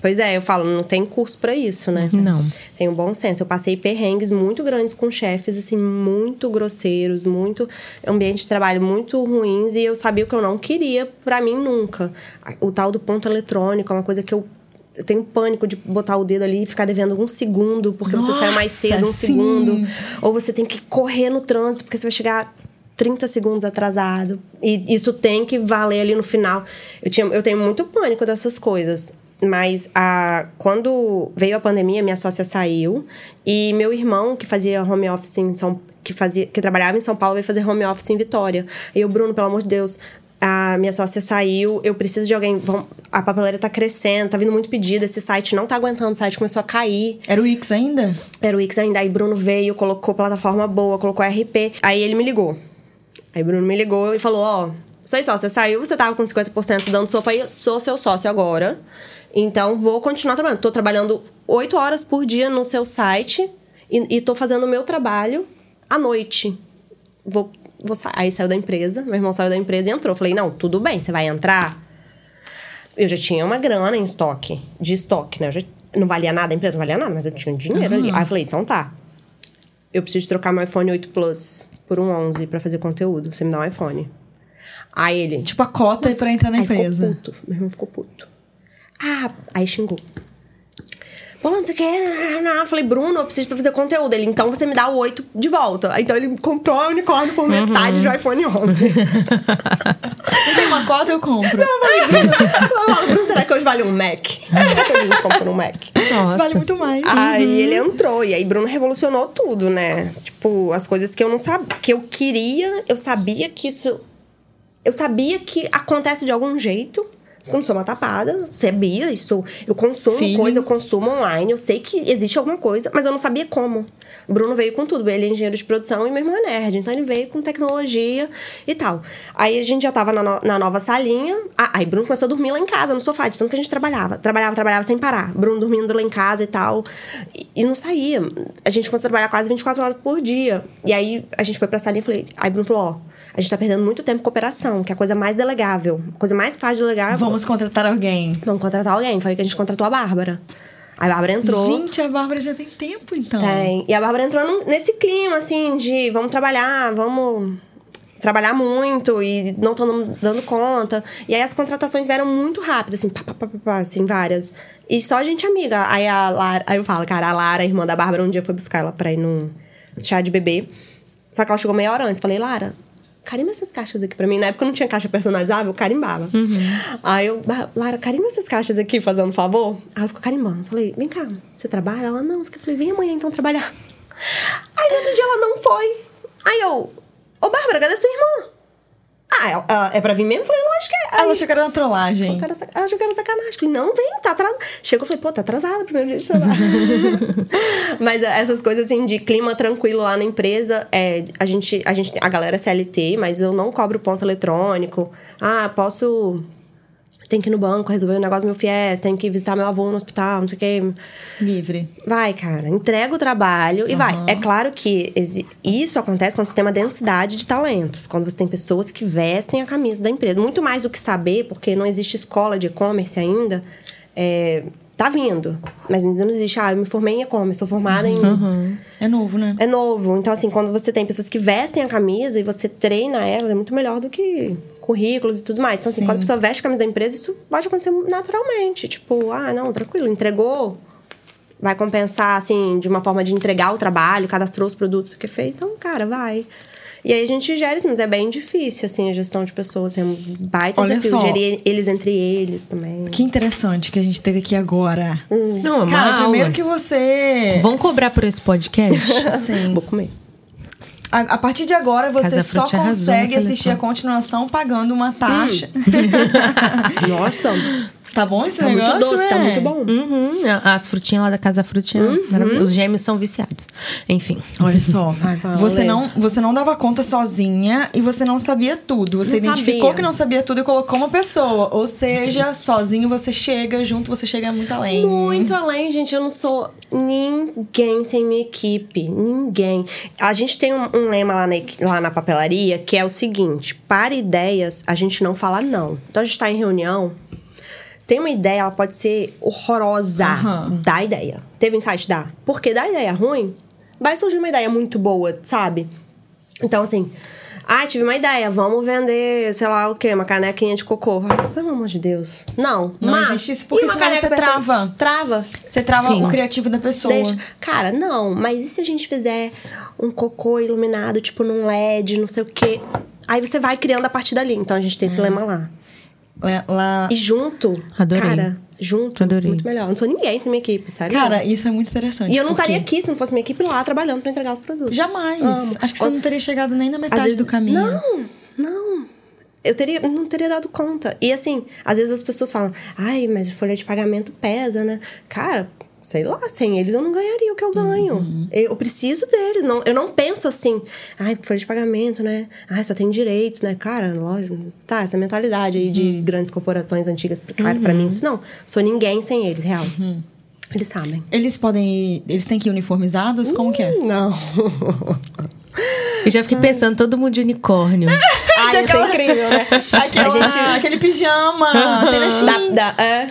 Speaker 3: Pois é, eu falo, não tem curso pra isso, né?
Speaker 2: Não.
Speaker 3: Tem um bom senso. Eu passei perrengues muito grandes com chefes, assim, muito grosseiros, muito ambiente de trabalho muito ruins, e eu sabia o que eu não queria pra mim nunca. O tal do ponto eletrônico é uma coisa que eu. Eu tenho pânico de botar o dedo ali e ficar devendo um segundo, porque você sai mais
Speaker 1: Nossa,
Speaker 3: cedo um
Speaker 1: sim.
Speaker 3: segundo. Ou você tem que correr no trânsito, porque você vai chegar 30 segundos atrasado. E isso tem que valer ali no final. Eu, tinha, eu tenho muito pânico dessas coisas. Mas a, quando veio a pandemia, minha sócia saiu. E meu irmão, que fazia home office em São que, fazia, que trabalhava em São Paulo, veio fazer home office em Vitória. E eu, Bruno, pelo amor de Deus, a minha sócia saiu, eu preciso de alguém. A papeleira tá crescendo, tá vindo muito pedido, esse site não tá aguentando, o site começou a cair.
Speaker 1: Era o X ainda?
Speaker 3: Era o X ainda. Aí Bruno veio, colocou plataforma boa, colocou RP. Aí ele me ligou. Aí Bruno me ligou e falou: Ó, oh, sou você saiu, você tava com 50% dando sopa aí, sou seu sócio agora. Então vou continuar trabalhando. Tô trabalhando 8 horas por dia no seu site e, e tô fazendo o meu trabalho à noite. Vou vou Aí saiu da empresa, meu irmão saiu da empresa e entrou. Falei, não, tudo bem, você vai entrar. Eu já tinha uma grana em estoque, de estoque, né? Já, não valia nada, a empresa não valia nada, mas eu tinha um dinheiro uhum. ali. Aí eu falei, então tá. Eu preciso trocar meu iPhone 8 Plus por um 11 para fazer conteúdo. Você me dá um iPhone. Aí ele.
Speaker 1: Tipo a cota para entrar na
Speaker 3: aí
Speaker 1: empresa.
Speaker 3: Ficou puto. Meu irmão ficou puto. Ah, aí xingou. Pô, não sei o que. Eu falei, Bruno, eu preciso pra fazer conteúdo. Ele, então você me dá o 8 de volta. Então ele comprou o unicórnio por uhum. metade do iPhone 11.
Speaker 1: tem uma cota, eu compro. Não,
Speaker 3: eu falei, Bruno, Bruno, será que hoje vale um Mac? Será que a gente compra um Mac?
Speaker 1: Nossa. Vale muito mais.
Speaker 3: Aí uhum. ele entrou. E aí Bruno revolucionou tudo, né? Tipo, as coisas que eu não sabia, que eu queria, eu sabia que isso. Eu sabia que acontece de algum jeito não sou uma tapada, sabia isso. Eu consumo Filho. coisa, eu consumo online, eu sei que existe alguma coisa, mas eu não sabia como. O Bruno veio com tudo. Ele é engenheiro de produção e meu irmão é nerd. Então ele veio com tecnologia e tal. Aí a gente já tava na, no, na nova salinha. Ah, aí Bruno começou a dormir lá em casa, no sofá, de tanto que a gente trabalhava. Trabalhava, trabalhava sem parar. Bruno dormindo lá em casa e tal. E, e não saía. A gente começou a trabalhar quase 24 horas por dia. E aí a gente foi pra salinha e falei. Aí Bruno falou: ó a gente tá perdendo muito tempo com cooperação, que é a coisa mais delegável. A coisa mais fácil de delegar.
Speaker 1: Vamos contratar alguém.
Speaker 3: Vamos contratar alguém. Foi aí que a gente contratou a Bárbara. A Bárbara entrou.
Speaker 1: Gente, a Bárbara já tem tempo, então.
Speaker 3: Tem. E a Bárbara entrou nesse clima, assim, de vamos trabalhar, vamos trabalhar muito e não tô dando conta. E aí as contratações vieram muito rápido, assim, pá, pá, pá, pá, assim, várias. E só gente amiga. Aí a Lara, aí eu falo, cara, a Lara, a irmã da Bárbara, um dia foi buscar ela pra ir num chá de bebê. Só que ela chegou meia hora antes. Falei, Lara, carimba essas caixas aqui pra mim. Na época não tinha caixa personalizável, eu carimbava. Uhum. Aí eu, Lara, carimba essas caixas aqui, fazendo um favor. Aí ela ficou carimbando. Falei, vem cá, você trabalha? Ela, não. Eu falei, vem amanhã então trabalhar. Aí no outro dia ela não foi. Aí eu, ô Bárbara, cadê sua irmã? Ah, ela, ela, é pra vir mesmo? Eu falei, lógico que é.
Speaker 1: Ela achou que era uma trollagem.
Speaker 3: Ela achou que era sacanagem. Falei, não, vem, tá atrasada. Chegou, falei, pô, tá atrasada, primeiro dia de trabalho. mas é, essas coisas assim de clima tranquilo lá na empresa, é, a gente, a gente, a galera é CLT, mas eu não cobro ponto eletrônico. Ah, posso tem que ir no banco resolver o um negócio do meu FIES, tem que visitar meu avô no hospital, não sei o quê.
Speaker 1: Livre.
Speaker 3: Vai, cara. Entrega o trabalho e uhum. vai. É claro que isso acontece quando você tem uma densidade de talentos. Quando você tem pessoas que vestem a camisa da empresa. Muito mais do que saber, porque não existe escola de e-commerce ainda. É, tá vindo. Mas ainda não existe. Ah, eu me formei em e-commerce, sou formada em.
Speaker 1: Uhum. É novo, né?
Speaker 3: É novo. Então, assim, quando você tem pessoas que vestem a camisa e você treina elas, é muito melhor do que currículos e tudo mais. Então, assim, quando a pessoa veste a camisa da empresa, isso pode acontecer naturalmente. Tipo, ah, não, tranquilo, entregou. Vai compensar, assim, de uma forma de entregar o trabalho, cadastrou os produtos que fez. Então, cara, vai. E aí a gente gera isso, mas é bem difícil, assim, a gestão de pessoas. É um baita Olha desafio. Só. Gerir eles entre eles também.
Speaker 1: Que interessante que a gente teve aqui agora.
Speaker 2: Hum. Não,
Speaker 1: Cara,
Speaker 2: aula.
Speaker 1: primeiro que você.
Speaker 2: Vão cobrar por esse podcast?
Speaker 1: Sim.
Speaker 3: Vou comer.
Speaker 1: A, a, partir de agora, você Casa só consegue assistir a continuação pagando uma taxa.
Speaker 3: Hum. Nossa!
Speaker 1: Tá bom esse
Speaker 3: tá
Speaker 1: negócio?
Speaker 3: Muito doce, tá muito bom.
Speaker 2: Uhum. As frutinhas lá da Casa Frutinha. Uhum. Os gêmeos são viciados. Enfim.
Speaker 1: Olha só. Ai, você, não, você não dava conta sozinha e você não sabia tudo. Você não identificou sabia. que não sabia tudo e colocou uma pessoa. Ou seja, sozinho você chega, junto você chega muito além.
Speaker 3: Muito além, gente. Eu não sou ninguém sem minha equipe. Ninguém. A gente tem um, um lema lá na, lá na papelaria que é o seguinte: para ideias, a gente não fala não. Então a gente tá em reunião tem uma ideia, ela pode ser horrorosa. Uhum. Dá ideia. Teve insight? Dá. Porque dá ideia ruim, vai surgir uma ideia muito boa, sabe? Então, assim, Ah, tive uma ideia, vamos vender, sei lá o quê, uma canequinha de cocô. Pelo amor de Deus. Não,
Speaker 1: Não
Speaker 3: mas,
Speaker 1: existe isso, porque senão você
Speaker 3: pessoa-
Speaker 1: trava.
Speaker 3: Trava.
Speaker 1: Você trava
Speaker 2: Sim.
Speaker 1: o criativo da pessoa.
Speaker 3: Deixa. Cara, não, mas e se a gente fizer um cocô iluminado, tipo num LED, não sei o quê? Aí você vai criando a partir dali. Então a gente tem esse
Speaker 1: Uhum.
Speaker 3: lema lá.
Speaker 1: Lá- lá-
Speaker 3: E junto,
Speaker 2: Adorei.
Speaker 3: cara, junto,
Speaker 2: Adorei.
Speaker 3: muito melhor. Não sou ninguém sem minha equipe, sério.
Speaker 1: Cara, isso é muito interessante.
Speaker 3: e eu não
Speaker 1: porque
Speaker 3: estaria aqui se não fosse minha equipe lá trabalhando pra entregar os produtos.
Speaker 1: Jamais.
Speaker 3: Amo.
Speaker 1: Acho que você não teria chegado nem na metade
Speaker 3: vezes-
Speaker 1: do caminho.
Speaker 3: Não, não. Eu teria, não teria dado conta. E assim, às vezes as pessoas falam, ai, mas a folha de pagamento pesa, né? Cara, sei lá, sem eles eu não ganharia o que eu ganho.
Speaker 1: Uhum.
Speaker 3: Eu preciso deles. Não, eu não penso assim, ai, folha de pagamento, né? Ai, só tem direitos, né? Cara, lógico. Tá, essa mentalidade aí de
Speaker 1: Uhum.
Speaker 3: grandes corporações antigas. Cara, pra mim isso não. Sou ninguém sem eles, real.
Speaker 1: Uhum.
Speaker 3: Eles sabem.
Speaker 1: Eles podem ir, Eles têm que ir uniformizados? Como que é?
Speaker 3: Não.
Speaker 2: Eu já fiquei pensando, todo mundo de unicórnio.
Speaker 3: Ai, isso é incrível, né?
Speaker 1: Aquela,
Speaker 3: gente...
Speaker 1: Aquele pijama.
Speaker 3: Dá, dá, é.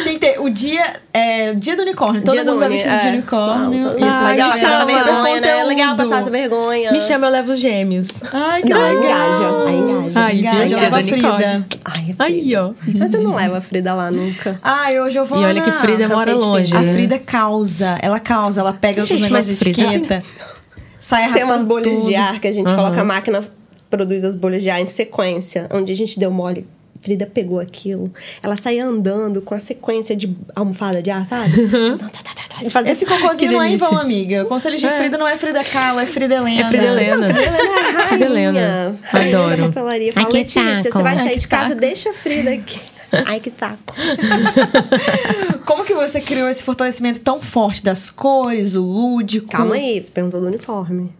Speaker 1: Tinha que ter o dia, é, dia do unicórnio. Todo
Speaker 3: Dia
Speaker 1: mundo
Speaker 3: do
Speaker 1: vai vestido de
Speaker 3: é.
Speaker 1: unicórnio.
Speaker 3: Não,
Speaker 1: Isso,
Speaker 2: Ai,
Speaker 1: legal.
Speaker 2: me chama.
Speaker 3: vergonha, né? É legal passar essa vergonha.
Speaker 2: Me chama, eu levo os gêmeos.
Speaker 1: Ai, que
Speaker 3: Não, aí
Speaker 1: legal.
Speaker 3: engaja, aí engaja.
Speaker 2: Ai,
Speaker 1: engaja.
Speaker 2: dia
Speaker 1: Leva
Speaker 2: do
Speaker 1: a Frida.
Speaker 2: unicórnio.
Speaker 3: Ai, é
Speaker 2: Aí,
Speaker 3: Frida.
Speaker 2: ó.
Speaker 3: Mas você não leva a Frida lá nunca.
Speaker 1: Ai, hoje eu vou
Speaker 2: E olha que Frida mora
Speaker 3: de
Speaker 2: longe.
Speaker 1: A
Speaker 2: né?
Speaker 1: Frida causa. Ela causa. Ela pega os negócios de etiqueta. Sai
Speaker 3: Tem umas bolhas
Speaker 1: tudo.
Speaker 3: de ar que a gente coloca a máquina, produz as bolhas de ar em sequência, onde a gente deu mole. Frida pegou aquilo. Ela saía andando com a sequência de almofada de ar, sabe? E fazia-
Speaker 1: Esse cocôzinho não é em vão, amiga. Conselho de Frida não é Frida Kahlo, é Frida Helena.
Speaker 2: É Frida Helena.
Speaker 3: Rainha,
Speaker 2: Frida Helena.
Speaker 3: rainha
Speaker 2: Adoro.
Speaker 3: da papelaria. Fala,
Speaker 2: Ai, que
Speaker 3: Letícia,
Speaker 2: taco.
Speaker 3: você vai
Speaker 1: Ai,
Speaker 3: sair de casa,
Speaker 1: taco.
Speaker 3: deixa a Frida aqui. Ai, que taco.
Speaker 1: Como que você criou esse fortalecimento tão forte das cores, o lúdico?
Speaker 3: Calma aí, você perguntou do uniforme.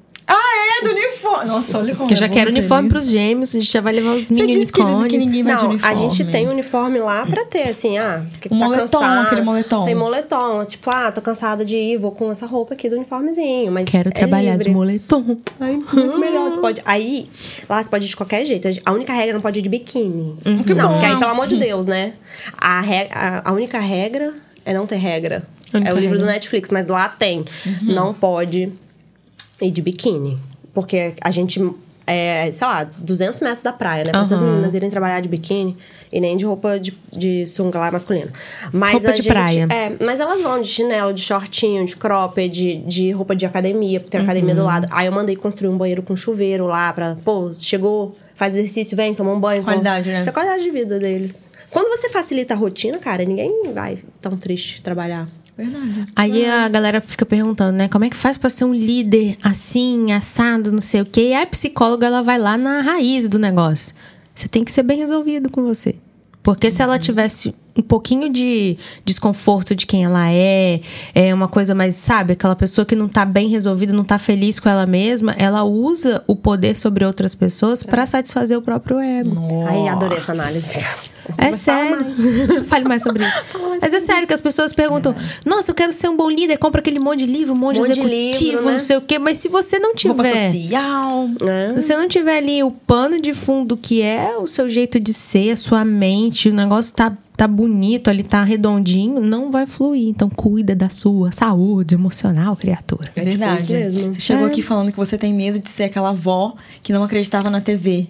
Speaker 1: É, do uniforme. Nossa, olha como
Speaker 2: Porque eu já
Speaker 1: é
Speaker 2: quero
Speaker 1: bom
Speaker 2: uniforme
Speaker 1: ter
Speaker 2: pros gêmeos, a gente já vai levar os
Speaker 1: Você
Speaker 2: mini
Speaker 1: disse que, eles, que ninguém vai de
Speaker 3: Não,
Speaker 1: uniforme.
Speaker 3: a gente tem uniforme lá pra ter, assim, ah, porque
Speaker 1: Um
Speaker 3: tá
Speaker 1: moletom,
Speaker 3: cansada.
Speaker 1: aquele moletom.
Speaker 3: Tem moletom, tipo, ah, tô cansada de ir, vou com essa roupa aqui do uniformezinho, mas
Speaker 2: Quero
Speaker 3: é
Speaker 2: trabalhar de
Speaker 3: livre.
Speaker 2: moletom.
Speaker 3: Ai, muito melhor. Você pode. Aí, lá você pode ir de qualquer jeito. A única regra não pode ir de biquíni.
Speaker 2: Uhum.
Speaker 3: Não,
Speaker 1: bom.
Speaker 3: porque aí, pelo amor de Deus, né? A, re- a, única regra é não ter regra. É o livro
Speaker 2: regra.
Speaker 3: do Netflix, mas lá tem. Não pode ir de biquíni. Porque a gente. É, sei lá, 200 metros da praia, né? Pra essas
Speaker 2: Aham.
Speaker 3: meninas irem trabalhar de biquíni e nem de roupa de, de sunga lá masculina. Mas
Speaker 2: Roupa de
Speaker 3: gente-
Speaker 2: praia.
Speaker 3: É, mas elas vão de chinelo, de shortinho, de cropped, de, de roupa de academia, porque tem academia do lado. Aí eu mandei construir um banheiro com chuveiro lá pra, pô, chegou, faz exercício, vem, toma um banho.
Speaker 1: Qualidade, né?
Speaker 3: Isso é a qualidade de vida deles. Quando você facilita a rotina, cara, ninguém vai tão triste trabalhar.
Speaker 1: Verdade.
Speaker 2: Aí a galera fica perguntando, né? Como é que faz pra ser um líder assim, assado, não sei o quê? E aí a psicóloga, ela vai lá na raiz do negócio. Você tem que ser bem resolvido com você. Porque se ela tivesse um pouquinho de desconforto de quem ela é, é uma coisa mais, sabe, aquela pessoa que não tá bem resolvida, não tá feliz com ela mesma, ela usa o poder sobre outras pessoas pra satisfazer o próprio ego.
Speaker 3: Aí adorei essa análise.
Speaker 2: É
Speaker 3: Mas
Speaker 2: sério. Fale mais sobre isso. Mas é sério que as pessoas perguntam: Nossa, eu quero ser um bom líder, compra aquele monte de livro, um monte,
Speaker 3: Monte
Speaker 2: de
Speaker 3: de
Speaker 2: executivo,
Speaker 3: livro, né?
Speaker 2: não sei o quê. Mas se você não
Speaker 1: Roupa
Speaker 2: tiver.
Speaker 1: social.
Speaker 3: né?
Speaker 2: Se você não tiver ali o pano de fundo que é o seu jeito de ser, a sua mente, o negócio tá, tá bonito, ali tá redondinho, não vai fluir. Então cuida da sua saúde emocional, criatura.
Speaker 1: É
Speaker 3: tipo
Speaker 1: verdade. Você chegou
Speaker 2: É.
Speaker 1: aqui falando que você tem medo de ser aquela avó que não acreditava na TV.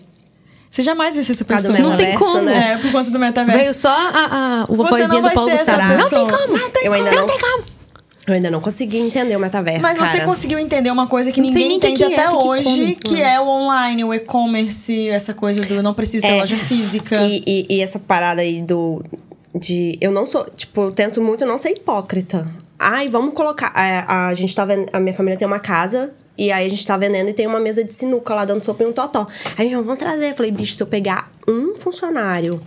Speaker 1: Você jamais vai ser essa pessoa.
Speaker 2: Não tem como.
Speaker 3: né?
Speaker 1: É, por conta do metaverso.
Speaker 2: Veio só a, a, o
Speaker 1: Você
Speaker 2: vovozinha
Speaker 1: não
Speaker 2: do
Speaker 1: vai
Speaker 2: Paulo Gustavo. Não tem como.
Speaker 1: Não tem
Speaker 3: Eu ainda
Speaker 2: Não
Speaker 3: não,
Speaker 2: tem como.
Speaker 3: eu ainda não consegui entender o metaverso,
Speaker 1: Mas você
Speaker 3: cara.
Speaker 1: conseguiu entender uma coisa que
Speaker 2: Não
Speaker 1: ninguém
Speaker 2: nem que
Speaker 1: entende
Speaker 2: que é,
Speaker 1: até
Speaker 2: que que
Speaker 1: hoje,
Speaker 2: come.
Speaker 1: que é o online, o e-commerce, essa coisa do não preciso ter
Speaker 3: É.
Speaker 1: loja física.
Speaker 3: E, e- e essa parada aí do. De. Eu não sou. Tipo, eu tento muito não ser hipócrita. Ai, vamos colocar. A, a gente tá vendo. A minha família tem uma casa. E aí a gente tá vendendo e tem uma mesa de sinuca lá dando sopa e um totó. Aí meu irmão, vamos trazer. Eu falei, bicho, se eu pegar um funcionário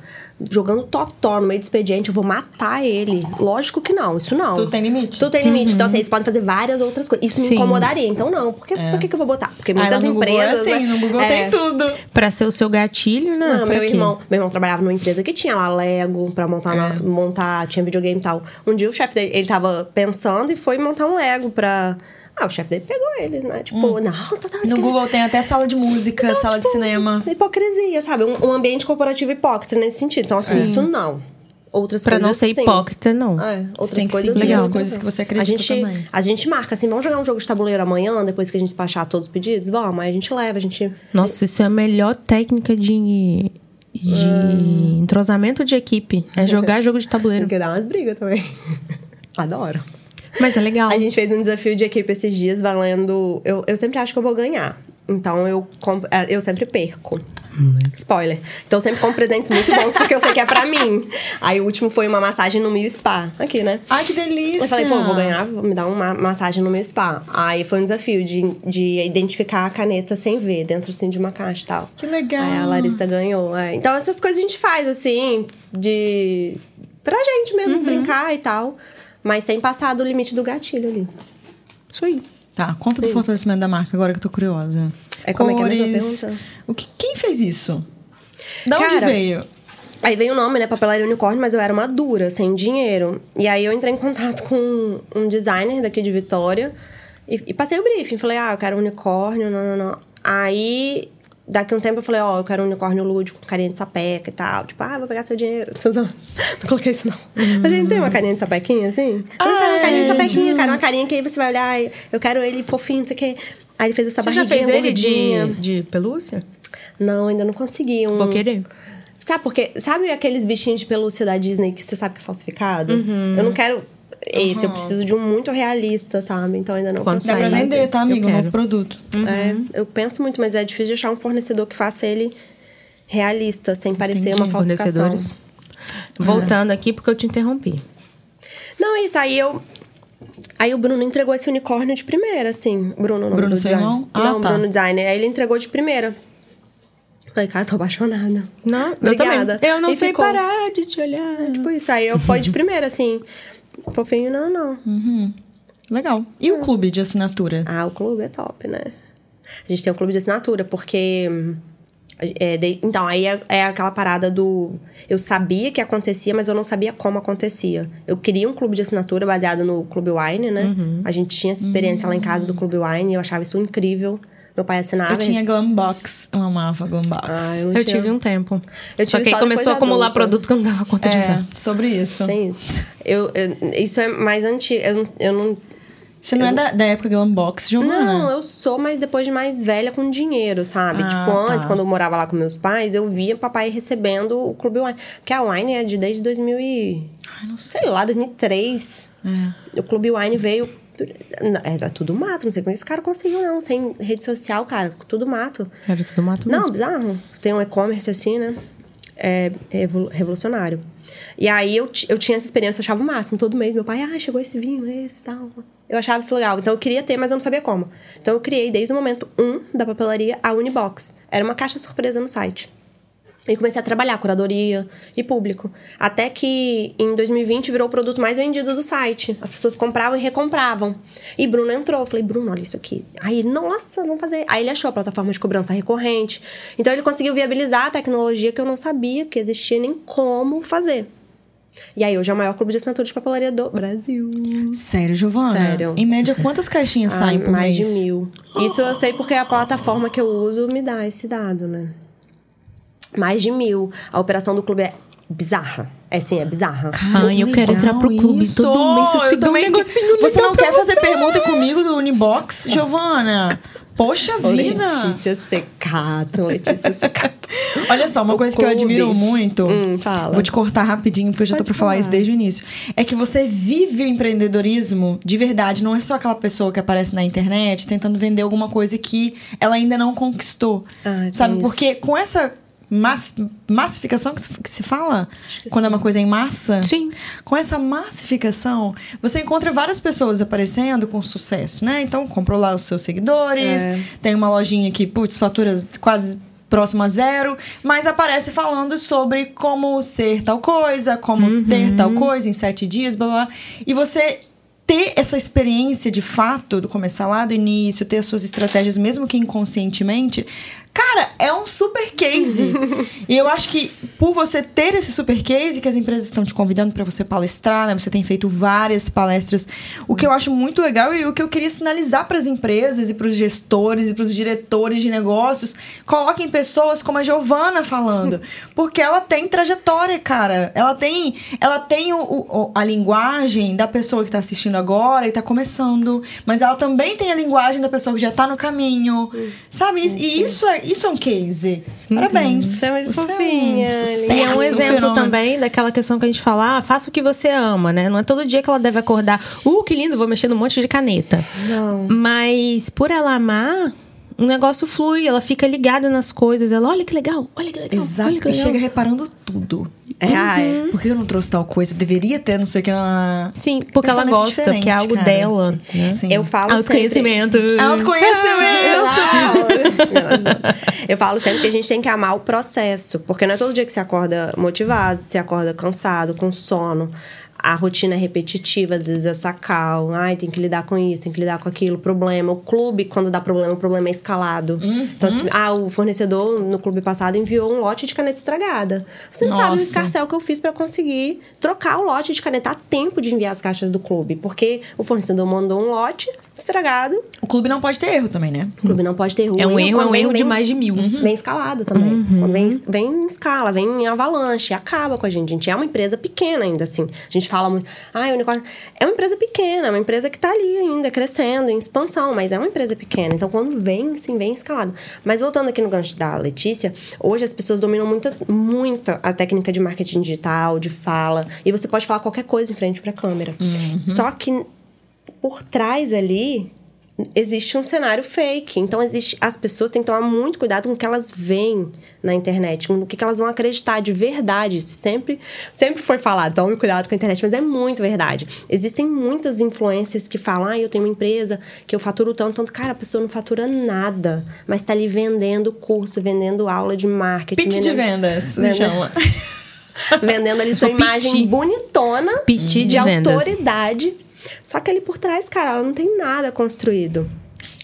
Speaker 3: jogando totó no meio do expediente, eu vou matar ele. Lógico que não, isso não.
Speaker 1: Tudo tem limite?
Speaker 3: Tudo tem limite. Então, assim, eles podem fazer várias outras coisas. Isso
Speaker 2: Sim.
Speaker 3: me incomodaria. Então, não. Por que, por que, que eu vou botar? Porque
Speaker 1: Ah,
Speaker 3: muitas
Speaker 1: no Google é
Speaker 3: empresas.
Speaker 1: assim,
Speaker 3: né?
Speaker 1: no Google
Speaker 3: É.
Speaker 1: tem tudo.
Speaker 2: Pra ser o seu gatilho, né?
Speaker 3: Não,
Speaker 2: Pra
Speaker 3: meu
Speaker 2: quê?
Speaker 3: irmão, meu irmão trabalhava numa empresa que tinha lá Lego pra montar,
Speaker 1: É.
Speaker 3: na- montar tinha videogame e tal. Um dia o chefe dele, ele tava pensando e foi montar um Lego pra. Ah, o chefe dele pegou ele, né? Tipo, não, tá, tá,
Speaker 1: Hum. No Google tem até sala de música, sala de cinema.
Speaker 3: Hipocrisia, sabe? Um, um ambiente corporativo hipócrita nesse sentido. Então, assim, isso não. outras
Speaker 2: Pra
Speaker 3: coisas
Speaker 2: não ser
Speaker 3: sim.
Speaker 2: hipócrita, não.
Speaker 3: É, outras
Speaker 1: tem que
Speaker 3: coisas
Speaker 1: seguir
Speaker 3: sim,
Speaker 2: as
Speaker 3: outras
Speaker 1: coisas que você acredita
Speaker 3: a gente,
Speaker 1: também.
Speaker 3: A gente marca assim, vamos jogar um jogo de tabuleiro amanhã, depois que a gente despachar todos os pedidos? Vamos, aí a gente leva, a gente...
Speaker 2: Nossa, isso é a melhor técnica de, de entrosamento de equipe. É jogar jogo de tabuleiro.
Speaker 3: Porque dá umas brigas também. Adoro.
Speaker 2: Mas é legal.
Speaker 3: A gente fez um desafio de equipe esses dias valendo. Eu, eu sempre acho que eu vou ganhar. Então eu, comp- eh, eu sempre perco. Spoiler. Então eu sempre compro presentes muito bons porque eu sei que é pra mim. Aí o último foi uma massagem no Mil Spa. Aqui, né?
Speaker 1: Ai, que delícia!
Speaker 3: Eu falei, pô, vou ganhar, vou me dar uma massagem no meu spa. Aí foi um desafio de, de identificar a caneta sem ver, dentro assim de uma caixa e tal.
Speaker 1: Que legal.
Speaker 3: Aí a Larissa ganhou. é. Então essas coisas a gente faz, assim, de. pra gente
Speaker 1: Uhum.
Speaker 3: mesmo brincar e tal. Mas sem passar do limite do gatilho ali.
Speaker 2: Isso aí.
Speaker 1: Tá, conta do fortalecimento da marca agora que eu tô curiosa.
Speaker 3: É, como é que é a
Speaker 1: Cores.
Speaker 3: pergunta?
Speaker 1: O que, quem fez isso? Da onde veio?
Speaker 3: Aí veio o nome, né? Papelaria Unicórnio, mas eu era uma dura, sem dinheiro. E aí eu entrei em contato com um designer daqui de Vitória e, e passei o briefing. Falei, ah, eu quero um unicórnio, não, não, não. Aí, daqui um tempo eu falei, ó, eu quero um unicórnio lúdico, com carinha de sapeca e tal. Tipo, ah, vou pegar seu dinheiro. Não coloquei isso, não. Mas ele tem uma carinha de sapequinha, assim? Eu quero uma carinha de
Speaker 1: Ai,
Speaker 3: sapequinha, cara. Uma carinha que aí você vai olhar, eu quero ele fofinho, não sei o quê. Aí ele fez essa
Speaker 2: Você já
Speaker 3: barriguinha
Speaker 2: fez ele de, de pelúcia?
Speaker 3: Não, ainda não consegui. Um...
Speaker 2: Vou querer.
Speaker 3: Sabe porque Sabe aqueles bichinhos de pelúcia da Disney que você sabe que é falsificado?
Speaker 2: Uhum.
Speaker 3: Eu não quero esse, eu preciso de um muito realista, sabe? Então ainda não
Speaker 2: Quando
Speaker 3: consigo
Speaker 1: Dá pra vender, tá,
Speaker 2: eu
Speaker 1: amigo? Um novo produto.
Speaker 3: É, eu penso muito, mas é difícil de achar um fornecedor que faça ele realista, sem parecer
Speaker 1: Entendi.
Speaker 3: uma falsificação.
Speaker 2: Fornecedores. Voltando aqui porque eu te interrompi.
Speaker 3: Não, isso aí eu. Aí o Bruno entregou esse unicórnio de primeira, assim. Bruno, o nome
Speaker 1: Bruno, seu
Speaker 3: designer.
Speaker 1: irmão? Ah,
Speaker 3: não,
Speaker 1: tá.
Speaker 3: Bruno Designer. Aí ele entregou de primeira. Falei, cara, tô apaixonada.
Speaker 2: Não, eu
Speaker 3: Obrigada.
Speaker 2: também. Eu não
Speaker 3: E
Speaker 2: sei
Speaker 3: ficou.
Speaker 2: parar de te olhar.
Speaker 3: Tipo isso. Aí eu fui de primeira, assim. Fofinho, não, não.
Speaker 1: Legal. E
Speaker 3: Hum.
Speaker 1: o clube de assinatura?
Speaker 3: Ah, o clube é top, né? A gente tem um clube de assinatura, porque. hum, é, de- então, aí é, é aquela parada do. Eu sabia que acontecia, mas eu não sabia como acontecia. Eu queria um clube de assinatura baseado no Clube Wine, né?
Speaker 1: Uhum.
Speaker 3: A gente tinha essa experiência lá em casa do Clube Wine eu achava isso incrível. Meu pai assinava.
Speaker 1: Eu tinha Glambox. Eu amava Glambox.
Speaker 3: Ah, eu,
Speaker 2: Eu tive um tempo.
Speaker 3: Eu
Speaker 2: Só
Speaker 3: tive
Speaker 2: que aí
Speaker 3: só
Speaker 2: começou a
Speaker 3: de
Speaker 2: acumular
Speaker 3: adulta.
Speaker 2: produto que eu não dava conta de
Speaker 1: é,
Speaker 2: usar.
Speaker 1: sobre isso.
Speaker 3: Tem isso. Eu, eu- isso é mais antigo. Eu, não- eu não.
Speaker 1: Você não é da, da época Glambox, Giovana?
Speaker 3: Não, eu sou, mas depois de mais velha com dinheiro, sabe?
Speaker 1: Ah,
Speaker 3: tipo, antes,
Speaker 1: tá.
Speaker 3: quando eu morava lá com meus pais, eu via papai recebendo o Clube Wine. Porque a Wine é de desde 2000 e...
Speaker 1: Ai, não sei.
Speaker 3: Sei lá, 2003.
Speaker 1: É.
Speaker 3: O Clube Wine veio... Era tudo mato, não sei como esse cara conseguiu, não. Sem rede social, cara, tudo mato.
Speaker 2: Era tudo mato
Speaker 3: Não,
Speaker 2: mesmo.
Speaker 3: bizarro. Tem um e-commerce assim, né? É, é revol- revolucionário. E aí eu, eu tinha essa experiência, eu achava o máximo. Todo mês meu pai, ah, chegou esse vinho, esse e tal. Eu achava isso legal. Então eu queria ter, mas eu não sabia como. Então eu criei desde o momento 1 um da papelaria a Unibox. Era uma caixa surpresa no site. E comecei a trabalhar curadoria e público. Até que em 2020 virou o produto mais vendido do site. As pessoas compravam e recompravam. E Bruno entrou. Eu falei, Bruno, olha isso aqui. Aí nossa, vamos fazer. Aí ele achou a plataforma de cobrança recorrente. Então ele conseguiu viabilizar a tecnologia que eu não sabia que existia nem como fazer. E aí hoje é o maior clube de assinatura de papelaria do Brasil.
Speaker 1: Sério, Giovana?
Speaker 3: Sério.
Speaker 1: Em média, quantas caixinhas
Speaker 3: Ah,
Speaker 1: saem por
Speaker 3: mais
Speaker 1: mês?
Speaker 3: de mil. Isso eu sei porque a plataforma que eu uso me dá esse dado, né? Mais de mil. A operação do clube é bizarra. É sim, é bizarra.
Speaker 2: Ai, eu quero entrar pro clube.
Speaker 1: Isso!
Speaker 2: Todo mês eu
Speaker 1: Eu
Speaker 2: chego um
Speaker 1: também que-
Speaker 2: negocinho
Speaker 1: Você não quer fazer pergunta comigo do Unibox, Giovana? Poxa vida!
Speaker 3: Letícia Secato, Letícia Secato.
Speaker 1: Olha só, uma
Speaker 3: O
Speaker 1: coisa que eu
Speaker 3: clube.
Speaker 1: admiro muito.
Speaker 3: Hum, fala.
Speaker 1: Vou te cortar rapidinho, porque eu já tô
Speaker 3: Pode
Speaker 1: pra falar
Speaker 3: falar.
Speaker 1: isso desde o início. É que você vive o empreendedorismo de verdade. Não é só aquela pessoa que aparece na internet tentando vender alguma coisa que ela ainda não conquistou.
Speaker 3: Ah,
Speaker 1: sabe?
Speaker 3: isso.
Speaker 1: Porque com essa. Mass, massificação que se, que se fala? Quando é uma coisa em massa?
Speaker 2: Sim.
Speaker 1: Com essa massificação, você encontra várias pessoas aparecendo com sucesso, né? Então, comprou lá os seus seguidores,
Speaker 3: É.
Speaker 1: tem uma lojinha que, putz, fatura quase próximo a zero, mas aparece falando sobre como ser tal coisa, como ter tal coisa em sete dias, blá. blá. E você ter essa experiência de fato, do começar lá do início, ter as suas estratégias, mesmo que inconscientemente, cara, é um super case. e eu acho que por você ter esse super case, que as empresas estão te convidando para você palestrar, né? Você tem feito várias palestras. O que eu acho muito legal e o que eu queria sinalizar para as empresas e para os gestores e para os diretores de negócios, coloquem pessoas como a Giovana falando, porque ela tem trajetória, cara. Ela tem, ela tem o, o, a linguagem da pessoa que está assistindo agora e está começando, mas ela também tem a linguagem da pessoa que já está no caminho, sabe? E isso é, isso é um case. Parabéns.
Speaker 3: Você é muito
Speaker 1: Você
Speaker 3: fofinha,
Speaker 1: um sucesso,
Speaker 2: E é um exemplo
Speaker 1: fenômeno.
Speaker 2: também daquela questão que a gente fala, ah, faça o que você ama, né? Não é todo dia que ela deve acordar, uh, que lindo, vou mexer num monte de caneta.
Speaker 3: Não.
Speaker 2: Mas por ela amar, o negócio flui, ela fica ligada nas coisas. Ela, olha que legal, olha que legal.
Speaker 1: Exato,
Speaker 2: olha que
Speaker 1: e
Speaker 2: legal.
Speaker 1: chega reparando tudo.
Speaker 3: É, ah, é.
Speaker 1: Por que eu não trouxe tal coisa? Eu deveria ter, não sei o que. Na...
Speaker 2: Sim, porque ela gosta, que é algo
Speaker 1: cara.
Speaker 2: dela. Né?
Speaker 1: Sim.
Speaker 3: Eu falo
Speaker 2: Autoconhecimento.
Speaker 1: Autoconhecimento!
Speaker 3: Eu falo sempre que a gente tem que amar o processo, porque não é todo dia que você acorda motivado, você acorda cansado, com sono. A rotina é repetitiva, às vezes é sacal. Ai, tem que lidar com isso, tem que lidar com aquilo, problema. O clube, quando dá problema, o problema é escalado. Então, se- ah, o fornecedor no clube passado enviou um lote de caneta estragada. Você não sabe o
Speaker 1: Nossa.
Speaker 3: escarcel que eu fiz pra conseguir trocar o lote de caneta a tempo de enviar as caixas do clube. Porque o fornecedor mandou um lote estragado,
Speaker 1: O clube não pode ter erro também, né?
Speaker 3: o clube não pode ter
Speaker 2: É um erro, é um erro de mais de mil.
Speaker 3: Vem escalado também. Quando vem, vem em escala, vem em avalanche, acaba com a gente. A gente é uma empresa pequena ainda, assim. A gente fala muito, ai, unicórnio. É uma empresa pequena, é uma empresa que tá ali ainda, crescendo, em expansão, mas é uma empresa pequena. Então, quando vem, assim, vem escalado. Mas voltando aqui no gancho da Letícia, hoje as pessoas dominam muitas, muito a técnica de marketing digital, de fala. E você pode falar qualquer coisa em frente pra câmera. Só que por trás ali existe um cenário fake. Então, existe, as pessoas têm que tomar muito cuidado com o que elas veem na internet, com o que elas vão acreditar de verdade. Isso sempre, sempre foi falado, tome cuidado com a internet, mas é muito verdade. Existem muitas influências que falam, ah, eu tenho uma empresa que eu faturo tanto, tanto. Cara, a pessoa não fatura nada, mas tá ali vendendo curso, vendendo aula de marketing.
Speaker 1: Pitch de
Speaker 3: vendendo-
Speaker 1: vendas, se
Speaker 3: vendendo-
Speaker 1: chama.
Speaker 3: vendendo ali sua imagem
Speaker 2: piti.
Speaker 3: bonitona
Speaker 2: Piti de vendas.
Speaker 3: autoridade. Só que ali por trás, cara, ela não tem nada construído.